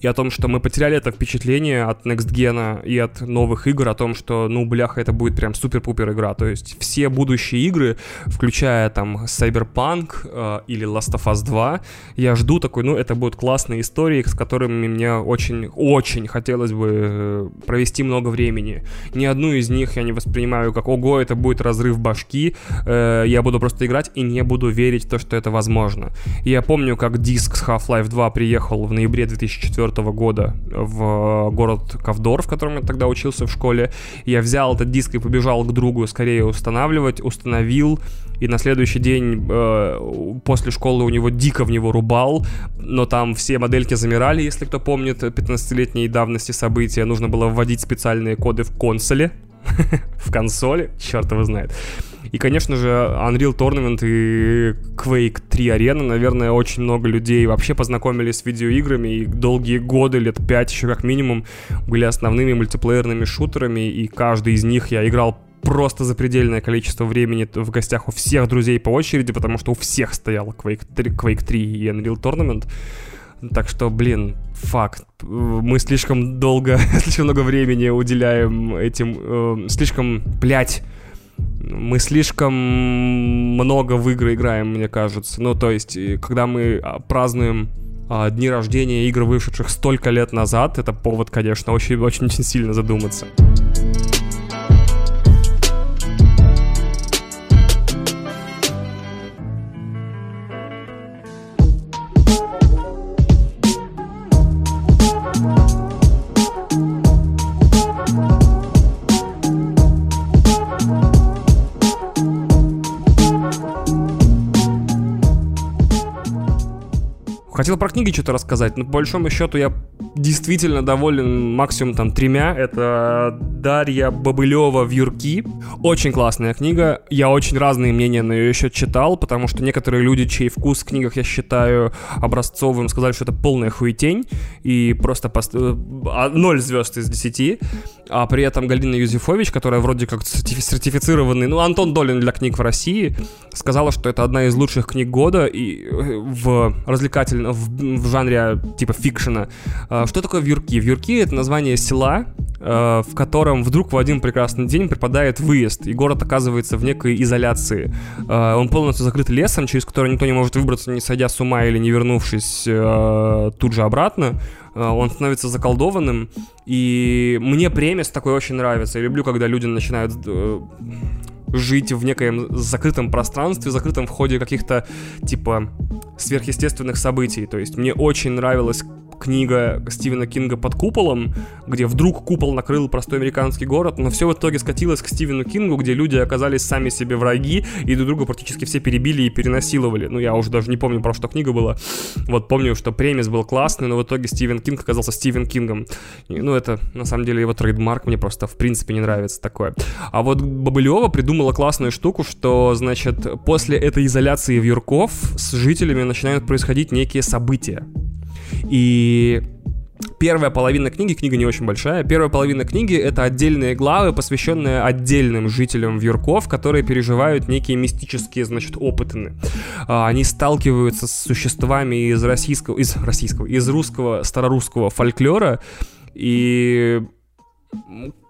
и о том, что мы потеряли это впечатление от Next Gen и от новых игр, о том, что, ну, бляха, это будет прям супер-пупер игра. То есть все будущие игры, включая там Cyberpunk э, или Last of Us 2, я жду такой, ну, это будут классные истории, с которыми мне очень-очень хотелось бы э, провести много времени. Ни одну из них я не воспринимаю как, ого, это будет разрыв башки, э, я буду просто играть и не буду верить в то, что это возможно. И я помню, как диск с Half-Life 2 приехал в ноябре 2004 2004 года в город Ковдор, в котором я тогда учился в школе. Я взял этот диск и побежал к другу скорее устанавливать, установил, и на следующий день э, после школы у него дико в него рубал, но там все модельки замирали, если кто помнит 15-летней давности события, нужно было вводить специальные коды в консоли, в консоли, черт его знает. И, конечно же, Unreal Tournament и Quake 3 Arena, наверное, очень много людей вообще познакомились с видеоиграми и долгие годы, лет 5 еще как минимум, были основными мультиплеерными шутерами, и каждый из них я играл просто запредельное количество времени в гостях у всех друзей по очереди, потому что у всех стоял Quake 3, Quake 3 и Unreal Tournament. Так что, блин, факт. Мы слишком долго, слишком много времени уделяем этим, э, слишком, блядь, мы слишком много в игры играем, мне кажется. Ну, то есть, когда мы а, празднуем а, дни рождения игр, вышедших столько лет назад, это повод, конечно, очень-очень сильно задуматься. Хотел про книги что-то рассказать, но по большому счету я действительно доволен максимум там тремя. Это Дарья Бобылева «Вьюрки». Очень классная книга. Я очень разные мнения на ее еще читал, потому что некоторые люди, чей вкус в книгах я считаю образцовым, сказали, что это полная хуетень и просто пост... 0 э, звезд из 10. А при этом Галина Юзефович, которая вроде как сертифицированный, ну, Антон Долин для книг в России, сказала, что это одна из лучших книг года и э, в развлекательном, в, в жанре типа фикшена. А, что такое вьюрки? Вьюрки — это название села, э, в котором вдруг в один прекрасный день припадает выезд, и город оказывается в некой изоляции. Э, он полностью закрыт лесом, через который никто не может выбраться, не сойдя с ума или не вернувшись тут же обратно. Он становится заколдованным, и мне премис такой очень нравится. Я люблю, когда люди начинают жить в некоем закрытом пространстве, закрытом в ходе каких-то, типа, сверхъестественных событий. То есть мне очень нравилось книга Стивена Кинга «Под куполом», где вдруг купол накрыл простой американский город, но все в итоге скатилось к Стивену Кингу, где люди оказались сами себе враги и друг друга практически все перебили и перенасиловали. Ну, я уже даже не помню, про что книга была. Вот помню, что premise был классный, но в итоге Стивен Кинг оказался Стивен Кингом. И, ну, это, на самом деле, его trademark мне просто, в принципе, не нравится такое. А вот Бабылева придумала классную штуку, что, значит, после этой изоляции вьюрков с жителями начинают происходить некие события. И Первая половина книги, книга не очень большая, первая половина книги — это отдельные главы, посвященные отдельным жителям Вьюрков, которые переживают некие мистические, значит, опыты. А, они сталкиваются с существами из российского, из российского, из русского, старорусского фольклора, и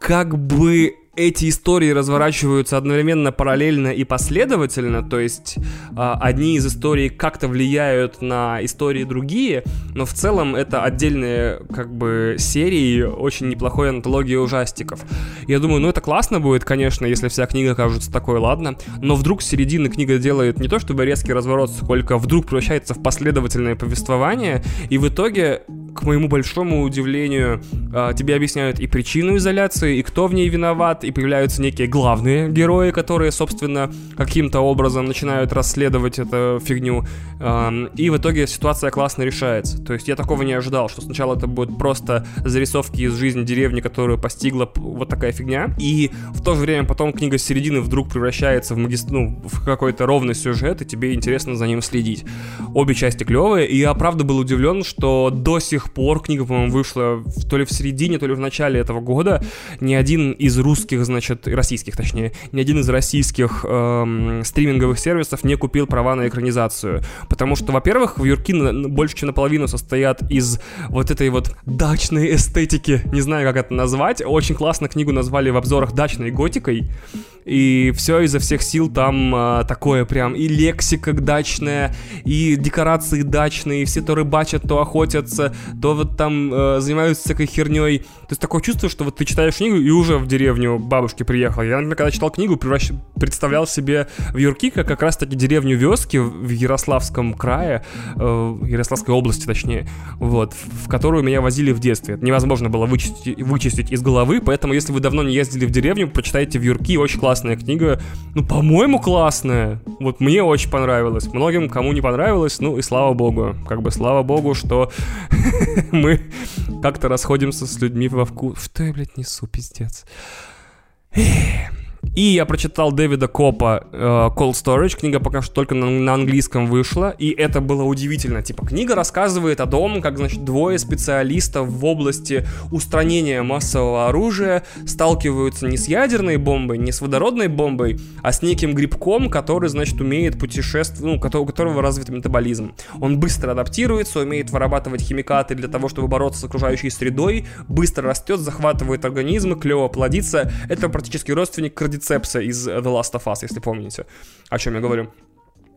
как бы эти истории разворачиваются одновременно параллельно и последовательно, то есть э, одни из историй как-то влияют на истории другие, но в целом это отдельные как бы серии очень неплохой антологии ужастиков. Я думаю, ну это классно будет, конечно, если вся книга кажется такой, ладно, но вдруг с середины книга делает не то чтобы резкий разворот, сколько вдруг превращается в последовательное повествование, и в итоге к моему большому удивлению, э, тебе объясняют и причину изоляции, и кто в ней виноват, и появляются некие главные герои, которые, собственно, каким-то образом начинают расследовать эту фигню. Э, и в итоге ситуация классно решается. То есть я такого не ожидал, что сначала это будет просто зарисовки из жизни деревни, которую постигла вот такая фигня, и в то же время потом книга с середины вдруг превращается в, магист... ну, в какой-то ровный сюжет, и тебе интересно за ним следить. Обе части клевые, и я правда был удивлен, что до сих сих пор, книга, по-моему, вышла то ли в середине, то ли в начале этого года, ни один из русских, значит, российских, точнее, ни один из российских эм, стриминговых сервисов не купил права на экранизацию. Потому что, во-первых, в Юрки больше, чем наполовину состоят из вот этой вот дачной эстетики, не знаю, как это назвать. Очень классно книгу назвали в обзорах дачной готикой. И все изо всех сил там а, такое прям и лексика дачная, и декорации дачные, и все то рыбачат, то охотятся, то вот там э, занимаются всякой херней. То есть такое чувство, что вот ты читаешь книгу и уже в деревню бабушки приехал. Я, например, когда читал книгу, превращ... представлял себе в Юркика как раз-таки деревню Вёски в Ярославском крае, э, Ярославской области точнее, вот, в которую меня возили в детстве. Это невозможно было вычистить, вычистить из головы, поэтому если вы давно не ездили в деревню, прочитайте в Юрки, очень классная книга. Ну, по-моему, классная. Вот мне очень понравилось. Многим, кому не понравилось, ну и слава богу. Как бы слава богу, что мы как-то расходимся с людьми во вкус. Что я, блядь, несу, пиздец. И я прочитал Дэвида Копа э, Cold Storage, книга пока что только на, на английском вышла, и это было удивительно. Типа, книга рассказывает о том, как, значит, двое специалистов в области устранения массового оружия сталкиваются не с ядерной бомбой, не с водородной бомбой, а с неким грибком, который, значит, умеет путешествовать, ну, у которого развит метаболизм. Он быстро адаптируется, умеет вырабатывать химикаты для того, чтобы бороться с окружающей средой, быстро растет, захватывает организмы, клево плодится. Это практически родственник кардицепса из The Last of Us, если помните, о чем я говорю.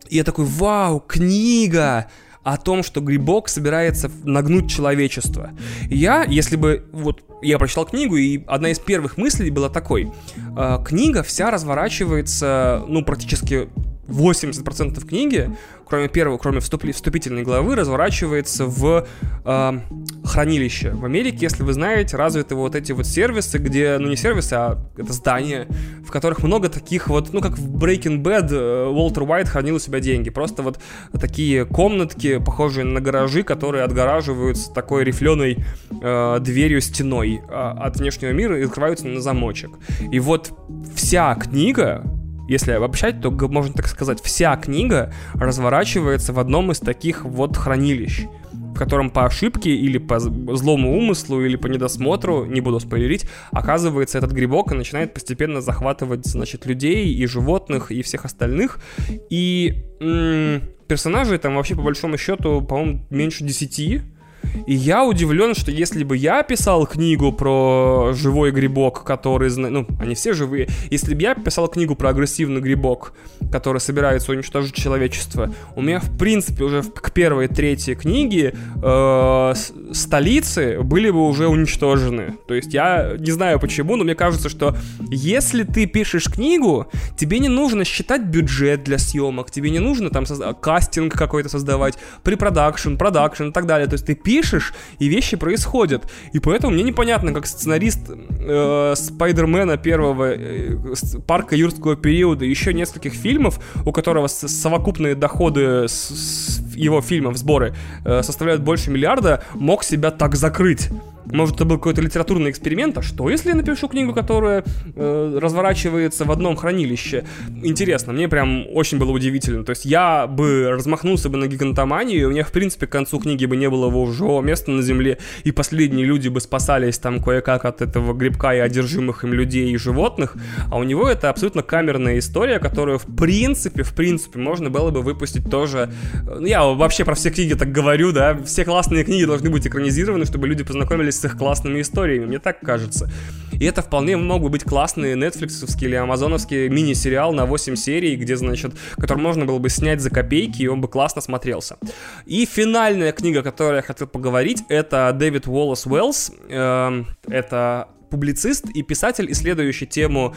И я такой, вау, книга! о том, что грибок собирается нагнуть человечество. Я, если бы вот я прочитал книгу, и одна из первых мыслей была такой: э, книга вся разворачивается, ну практически 80% книги, кроме первого, кроме вступительной главы, разворачивается в э, хранилище. В Америке, если вы знаете, развиты вот эти вот сервисы, где, ну не сервисы, а это здания, в которых много таких вот, ну как в Breaking Bad э, Уолтер Уайт хранил у себя деньги. Просто вот такие комнатки, похожие на гаражи, которые отгораживаются такой рифленой э, дверью стеной э, от внешнего мира и открываются на замочек. И вот вся книга если обобщать, то можно так сказать, вся книга разворачивается в одном из таких вот хранилищ в котором по ошибке или по злому умыслу или по недосмотру, не буду спойлерить, оказывается этот грибок и начинает постепенно захватывать, значит, людей и животных и всех остальных. И м- персонажей там вообще по большому счету, по-моему, меньше десяти и я удивлен, что если бы я писал книгу про живой грибок, который, ну, они все живые, если бы я писал книгу про агрессивный грибок, который собирается уничтожить человечество, у меня, в принципе, уже к первой, третьей книге э, столицы были бы уже уничтожены. То есть я не знаю почему, но мне кажется, что если ты пишешь книгу, тебе не нужно считать бюджет для съемок, тебе не нужно там кастинг какой-то создавать, препродакшн, продакшн и так далее. То есть ты пишешь, и вещи происходят. И поэтому мне непонятно, как сценарист э, Спайдермена первого, э, парка юрского периода, еще нескольких фильмов, у которого совокупные доходы с, с его фильмов, сборы, э, составляют больше миллиарда, мог себя так закрыть. Может, это был какой-то литературный эксперимент, а что, если я напишу книгу, которая э, разворачивается в одном хранилище? Интересно, мне прям очень было удивительно. То есть я бы размахнулся бы на гигантоманию, и у меня, в принципе, к концу книги бы не было его места на земле, и последние люди бы спасались там кое-как от этого грибка и одержимых им людей и животных, а у него это абсолютно камерная история, которую, в принципе, в принципе, можно было бы выпустить тоже... Ну, я вообще про все книги так говорю, да, все классные книги должны быть экранизированы, чтобы люди познакомились с их классными историями, мне так кажется. И это вполне мог бы быть классный нетфликсовский или амазоновский мини-сериал на 8 серий, где, значит, который можно было бы снять за копейки, и он бы классно смотрелся. И финальная книга, о которой я хотел поговорить, это Дэвид Уоллес Уэллс. Эм, это публицист и писатель, исследующий тему,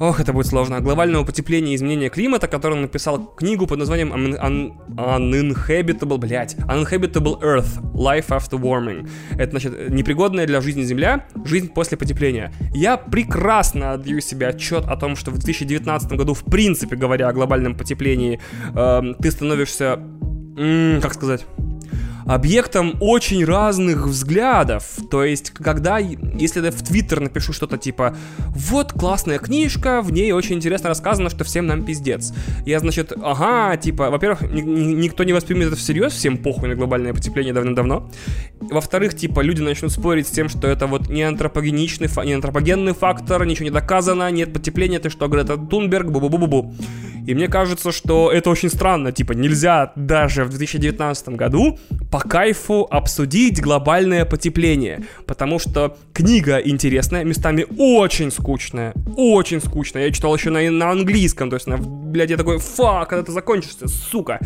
ох, это будет сложно, глобального потепления и изменения климата, который написал книгу под названием Un- Un- Uninhabitable, блять, Uninhabitable Earth, Life After Warming. Это, значит, непригодная для жизни Земля, жизнь после потепления. Я прекрасно отдаю себе отчет о том, что в 2019 году, в принципе говоря о глобальном потеплении, э, ты становишься, как сказать объектом очень разных взглядов. То есть, когда, если я в Твиттер напишу что-то типа «Вот классная книжка, в ней очень интересно рассказано, что всем нам пиздец». Я, значит, ага, типа, во-первых, ни- ни- никто не воспримет это всерьез, всем похуй на глобальное потепление давно-давно. Во-вторых, типа, люди начнут спорить с тем, что это вот не антропогеничный, не антропогенный фактор, ничего не доказано, нет потепления, ты что, Грета Тунберг, бу-бу-бу-бу-бу. И мне кажется, что это очень странно, типа, нельзя даже в 2019 году по кайфу обсудить глобальное потепление, потому что книга интересная, местами очень скучная, очень скучная. Я читал еще на, на английском, то есть, на, блядь, я такой, фак, когда ты закончишься, сука.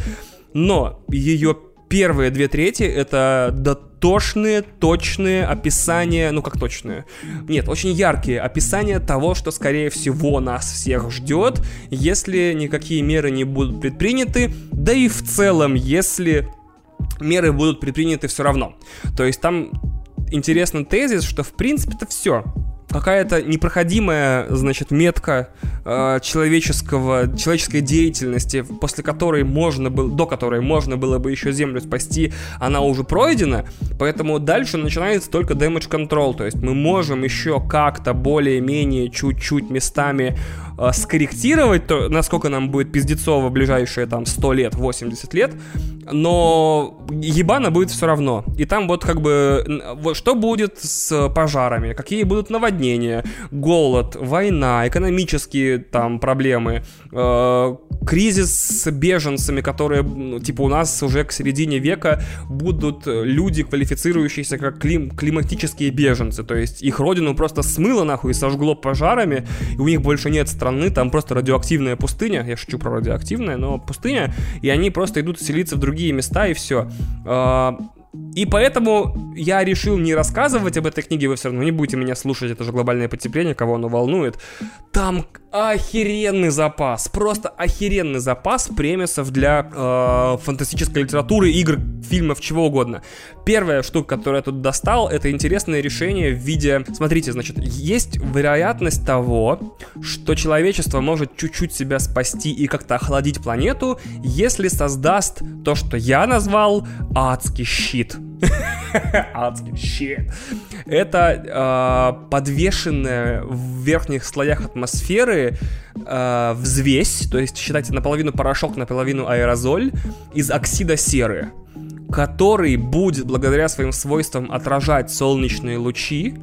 Но ее первые две трети это дотошные, точные описания, ну как точные, нет, очень яркие описания того, что скорее всего нас всех ждет, если никакие меры не будут предприняты, да и в целом, если меры будут предприняты все равно. То есть там интересный тезис, что в принципе это все какая-то непроходимая, значит, метка э, человеческого, человеческой деятельности, после которой можно было, до которой можно было бы еще Землю спасти, она уже пройдена, поэтому дальше начинается только damage control, то есть мы можем еще как-то более-менее чуть-чуть местами э, скорректировать то, насколько нам будет пиздецово в ближайшие там 100 лет, 80 лет, но ебано будет все равно. И там вот как бы, вот что будет с пожарами, какие будут наводнения, голод, война, экономические там проблемы, э, кризис с беженцами, которые, ну, типа, у нас уже к середине века будут люди, квалифицирующиеся как клим, климатические беженцы, то есть их родину просто смыло нахуй и сожгло пожарами, и у них больше нет страны, там просто радиоактивная пустыня, я шучу про радиоактивное, но пустыня, и они просто идут селиться в другие места, и все. И поэтому я решил не рассказывать об этой книге, вы все равно не будете меня слушать, это же глобальное потепление, кого оно волнует. Там охеренный запас, просто охеренный запас премисов для э, фантастической литературы, игр, фильмов, чего угодно. Первая штука, которую я тут достал, это интересное решение в виде... Смотрите, значит, есть вероятность того, что человечество может чуть-чуть себя спасти и как-то охладить планету, если создаст то, что я назвал адский щит. Адский щит. Это э, подвешенная в верхних слоях атмосферы э, взвесь, то есть считайте наполовину порошок, наполовину аэрозоль из оксида серы, который будет благодаря своим свойствам отражать солнечные лучи,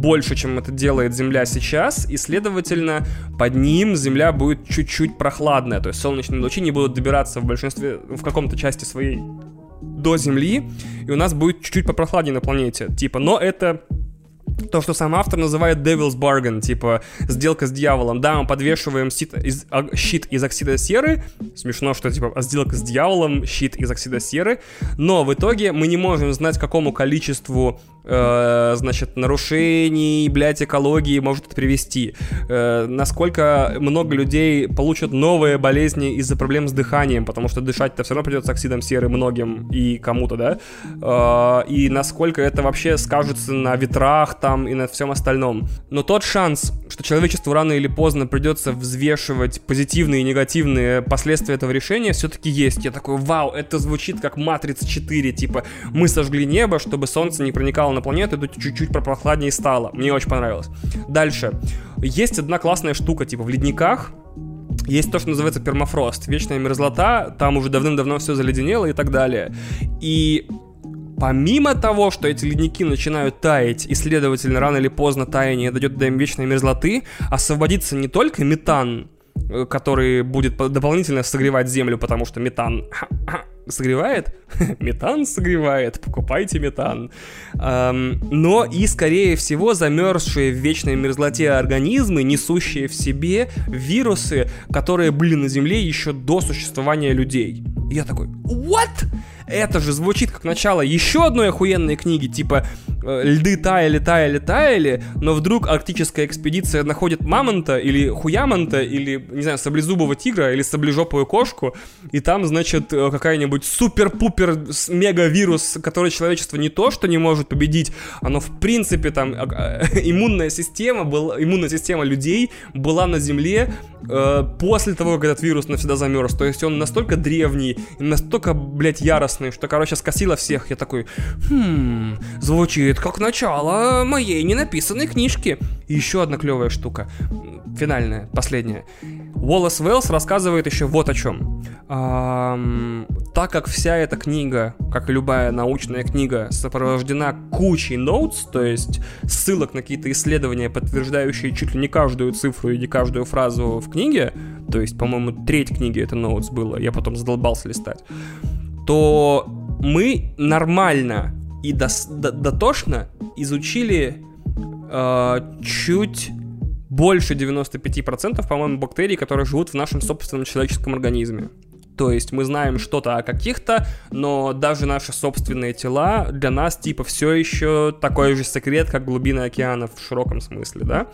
больше, чем это делает Земля сейчас, и, следовательно, под ним Земля будет чуть-чуть прохладная, то есть солнечные лучи не будут добираться в большинстве, в каком-то части своей до Земли, и у нас будет чуть-чуть попрохладнее на планете. Типа, но это то, что сам автор называет Devil's Bargain, типа сделка с дьяволом. Да, мы подвешиваем щит из, а, щит из оксида серы, смешно, что типа а сделка с дьяволом, щит из оксида серы, но в итоге мы не можем знать, какому количеству э, значит, нарушений, блядь, экологии может это привести. Э, насколько много людей получат новые болезни из-за проблем с дыханием, потому что дышать-то все равно придется оксидом серы многим и кому-то, да? Э, и насколько это вообще скажется на ветрах там и на всем остальном. Но тот шанс, что человечеству рано или поздно придется взвешивать позитивные и негативные последствия этого решения, все-таки есть. Я такой, вау, это звучит как Матрица 4, типа, мы сожгли небо, чтобы солнце не проникало на планету, это чуть-чуть прохладнее стало. Мне очень понравилось. Дальше. Есть одна классная штука, типа, в ледниках, есть то, что называется пермафрост, вечная мерзлота, там уже давным-давно все заледенело и так далее. И помимо того, что эти ледники начинают таять, и, следовательно, рано или поздно таяние дойдет до вечной мерзлоты, освободится не только метан, э, который будет дополнительно согревать землю, потому что метан согревает? метан согревает, покупайте метан. Эм, но и, скорее всего, замерзшие в вечной мерзлоте организмы, несущие в себе вирусы, которые были на Земле еще до существования людей. Я такой, what? Это же звучит как начало еще одной охуенной книги, типа э, льды таяли, таяли, таяли, но вдруг арктическая экспедиция находит мамонта или хуямонта, или, не знаю, саблезубого тигра, или саблежопую кошку, и там, значит, э, какая-нибудь супер-пупер мега-вирус, который человечество не то, что не может победить, оно в принципе там э, иммунная система, был, иммунная система людей была на Земле э, после того, как этот вирус навсегда замерз. То есть он настолько древний, настолько, блядь, яростный, что, короче, скосило всех. Я такой, хм, звучит как начало моей ненаписанной книжки. И еще одна клевая штука, финальная, последняя. Уоллес Уэллс рассказывает еще вот о чем. Эм, так как вся эта книга, как и любая научная книга, сопровождена кучей ноутс, то есть ссылок на какие-то исследования, подтверждающие чуть ли не каждую цифру и не каждую фразу в книге, то есть, по-моему, треть книги это ноутс было, я потом задолбался листать, то мы нормально и дос- дотошно изучили э, чуть больше 95%, по-моему, бактерий, которые живут в нашем собственном человеческом организме. То есть мы знаем что-то о каких-то, но даже наши собственные тела для нас типа все еще такой же секрет, как глубина океана в широком смысле, да?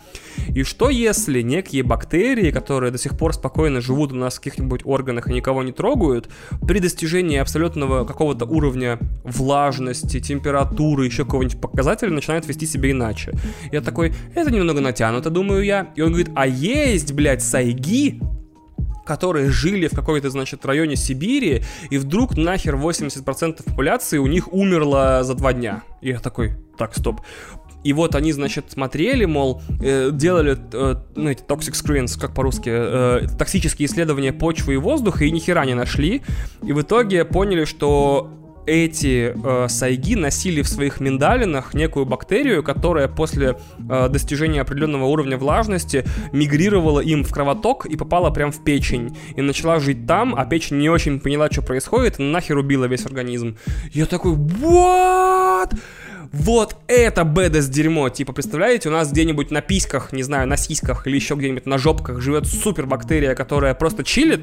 И что если некие бактерии, которые до сих пор спокойно живут у нас в каких-нибудь органах и никого не трогают, при достижении абсолютного какого-то уровня влажности, температуры, еще какого-нибудь показателя начинают вести себя иначе? Я такой, это немного натянуто, думаю я. И он говорит, а есть, блядь, сайги, которые жили в какой-то, значит, районе Сибири, и вдруг нахер 80% популяции у них умерло за два дня. И я такой, так, стоп. И вот они, значит, смотрели, мол, э, делали, э, ну, эти toxic screens, как по-русски, э, токсические исследования почвы и воздуха, и ни хера не нашли. И в итоге поняли, что эти э, сайги носили в своих миндалинах некую бактерию, которая после э, достижения определенного уровня влажности мигрировала им в кровоток и попала прям в печень. И начала жить там, а печень не очень поняла, что происходит, и нахер убила весь организм. Я такой, what? Вот это бэдэс дерьмо. Типа, представляете, у нас где-нибудь на письках, не знаю, на сиськах или еще где-нибудь на жопках живет супер бактерия, которая просто чилит,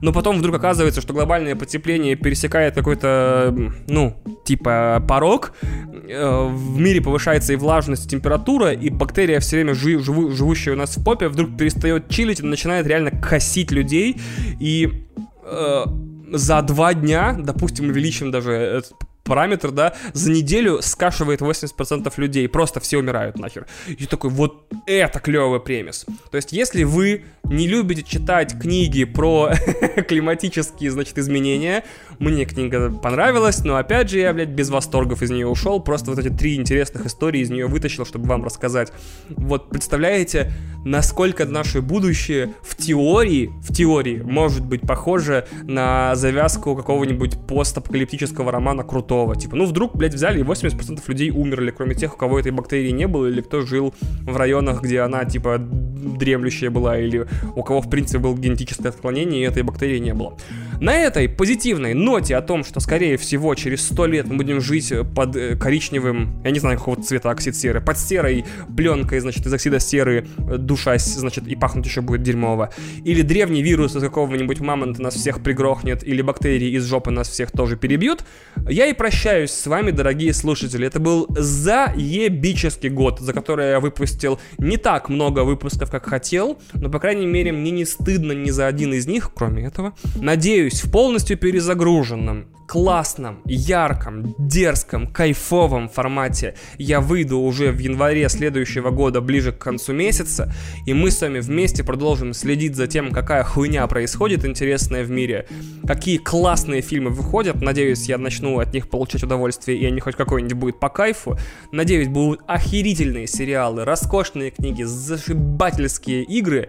но потом вдруг оказывается, что глобальное потепление пересекает какой-то, ну, типа порог, э, в мире повышается и влажность, и температура, и бактерия все время жи- живу- живущая у нас в попе вдруг перестает чилить и начинает реально косить людей, и э, за два дня, допустим, увеличим даже параметр, да, за неделю скашивает 80% людей, просто все умирают нахер. И такой, вот это клевый премис. То есть, если вы не любите читать книги про климатические, значит, изменения, мне книга понравилась, но опять же я, блядь, без восторгов из нее ушел, просто вот эти три интересных истории из нее вытащил, чтобы вам рассказать. Вот представляете, насколько наше будущее в теории, в теории, может быть похоже на завязку какого-нибудь постапокалиптического романа крутого. Типа, ну вдруг, блядь, взяли и 80% людей умерли, кроме тех, у кого этой бактерии не было, или кто жил в районах, где она, типа, дремлющая была, или у кого, в принципе, было генетическое отклонение, и этой бактерии не было. На этой позитивной ноте о том, что, скорее всего, через 100 лет мы будем жить под э, коричневым, я не знаю, какого цвета оксид серы, под серой пленкой, значит, из оксида серы, э, душась, значит, и пахнуть еще будет дерьмово. Или древний вирус из какого-нибудь мамонта нас всех пригрохнет, или бактерии из жопы нас всех тоже перебьют, я и прощаюсь с вами, дорогие слушатели. Это был заебический год, за который я выпустил не так много выпусков, как хотел, но, по крайней мере, мне не стыдно ни за один из них, кроме этого. Надеюсь, в полностью перезагруженном классном, ярком, дерзком, кайфовом формате я выйду уже в январе следующего года, ближе к концу месяца, и мы с вами вместе продолжим следить за тем, какая хуйня происходит интересная в мире, какие классные фильмы выходят, надеюсь, я начну от них получать удовольствие, и они хоть какой-нибудь будет по кайфу, надеюсь, будут охерительные сериалы, роскошные книги, зашибательские игры,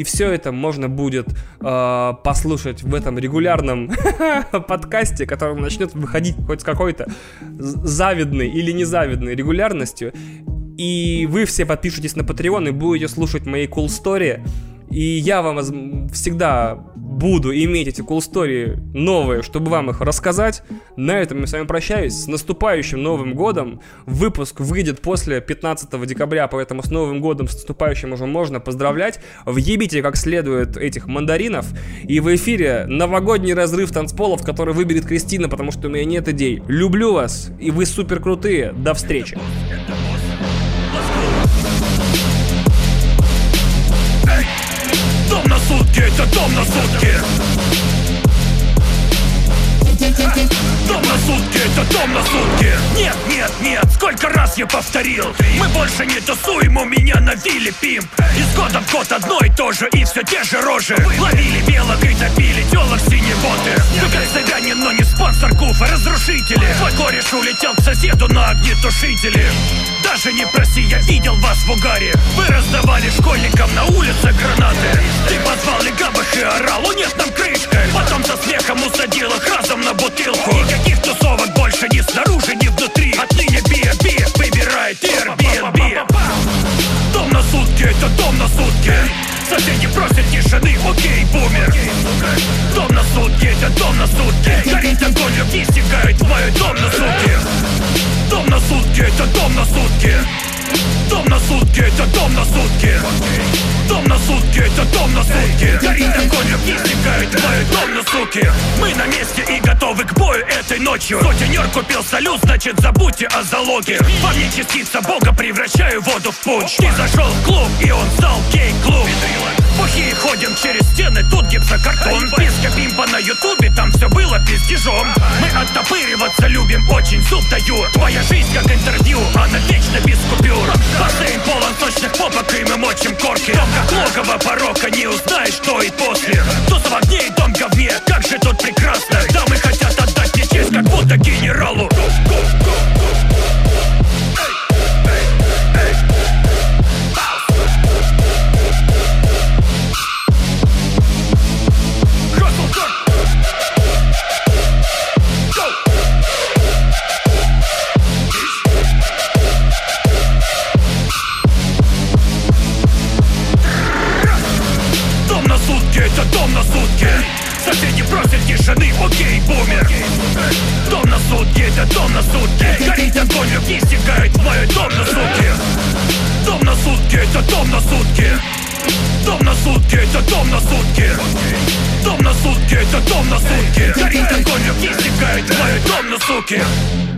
и все это можно будет э, послушать в этом регулярном подкасте, который начнет выходить хоть с какой-то завидной или незавидной регулярностью. И вы все подпишитесь на Patreon и будете слушать мои cool story. И я вам всегда буду иметь эти story новые, чтобы вам их рассказать. На этом я с вами прощаюсь. С наступающим Новым Годом. Выпуск выйдет после 15 декабря, поэтому с Новым Годом, с наступающим уже можно поздравлять. Въебите как следует этих мандаринов. И в эфире новогодний разрыв танцполов, который выберет Кристина, потому что у меня нет идей. Люблю вас, и вы супер крутые. До встречи. Дом сутки, это дом на сутки. Дом на сутки, это дом на сутки. Нет, нет, нет, сколько раз я повторил. Мы больше не тусуем, у меня на вилле пимп. Из года в год одно и то же, и все те же рожи. Ловили белок и топили телок как цыгане, спонсор куфа, разрушители. Твой кореш улетел к соседу на огнетушители Даже не проси, я видел вас в угаре. Вы раздавали школьникам на улице гранаты. Ты позвал легавых и орал, у нет там крышка! Потом со смехом усадил их разом на бутылку. Никаких тусовок больше ни снаружи, ни внутри. Отныне B&B выбирает Airbnb Дом на сутки, это дом на сутки Соседи просят тишины, окей, бумер. Дом на сутки, это дом на сутки. Горит огонь, любви стекает в мой дом на сутки. Дом на сутки, это дом на сутки Дом на сутки, это дом на сутки. Дом на сутки, это дом на сутки. Горит огонь, стекает в мой дом на суки Мы на месте и готовы к бою этой ночью. Сутенер купил салют, значит забудьте о залоге. Во мне частица бога, превращаю воду в пунш Ты зашел в клуб, и он стал гей-клуб Бухие ходим через стены, тут гипсокартон. Писка пимпа на ютубе, там все было пиздежом. Мы оттопыриваться любим, очень зуб даю. Твоя жизнь как интервью, она вечно без купюр. Бассейн полон сочных попок, и мы мочим корки. Дом как логово порока, не узнаешь, что и после. Тут в огне и дом говне, как же тут прекрасно. Дамы хотят отдать мне честь, как будто генералу тишины, окей, бумер. Дом на сутки, это дом на сутки Горит огонь, любви стекает в мой дом на сутки Дом на сутки, это дом на сутки. Дом на сутки, это дом на сутки. Дом на сутки, это дом на сутки. Горит огонь, огни стекает, лают дом на суки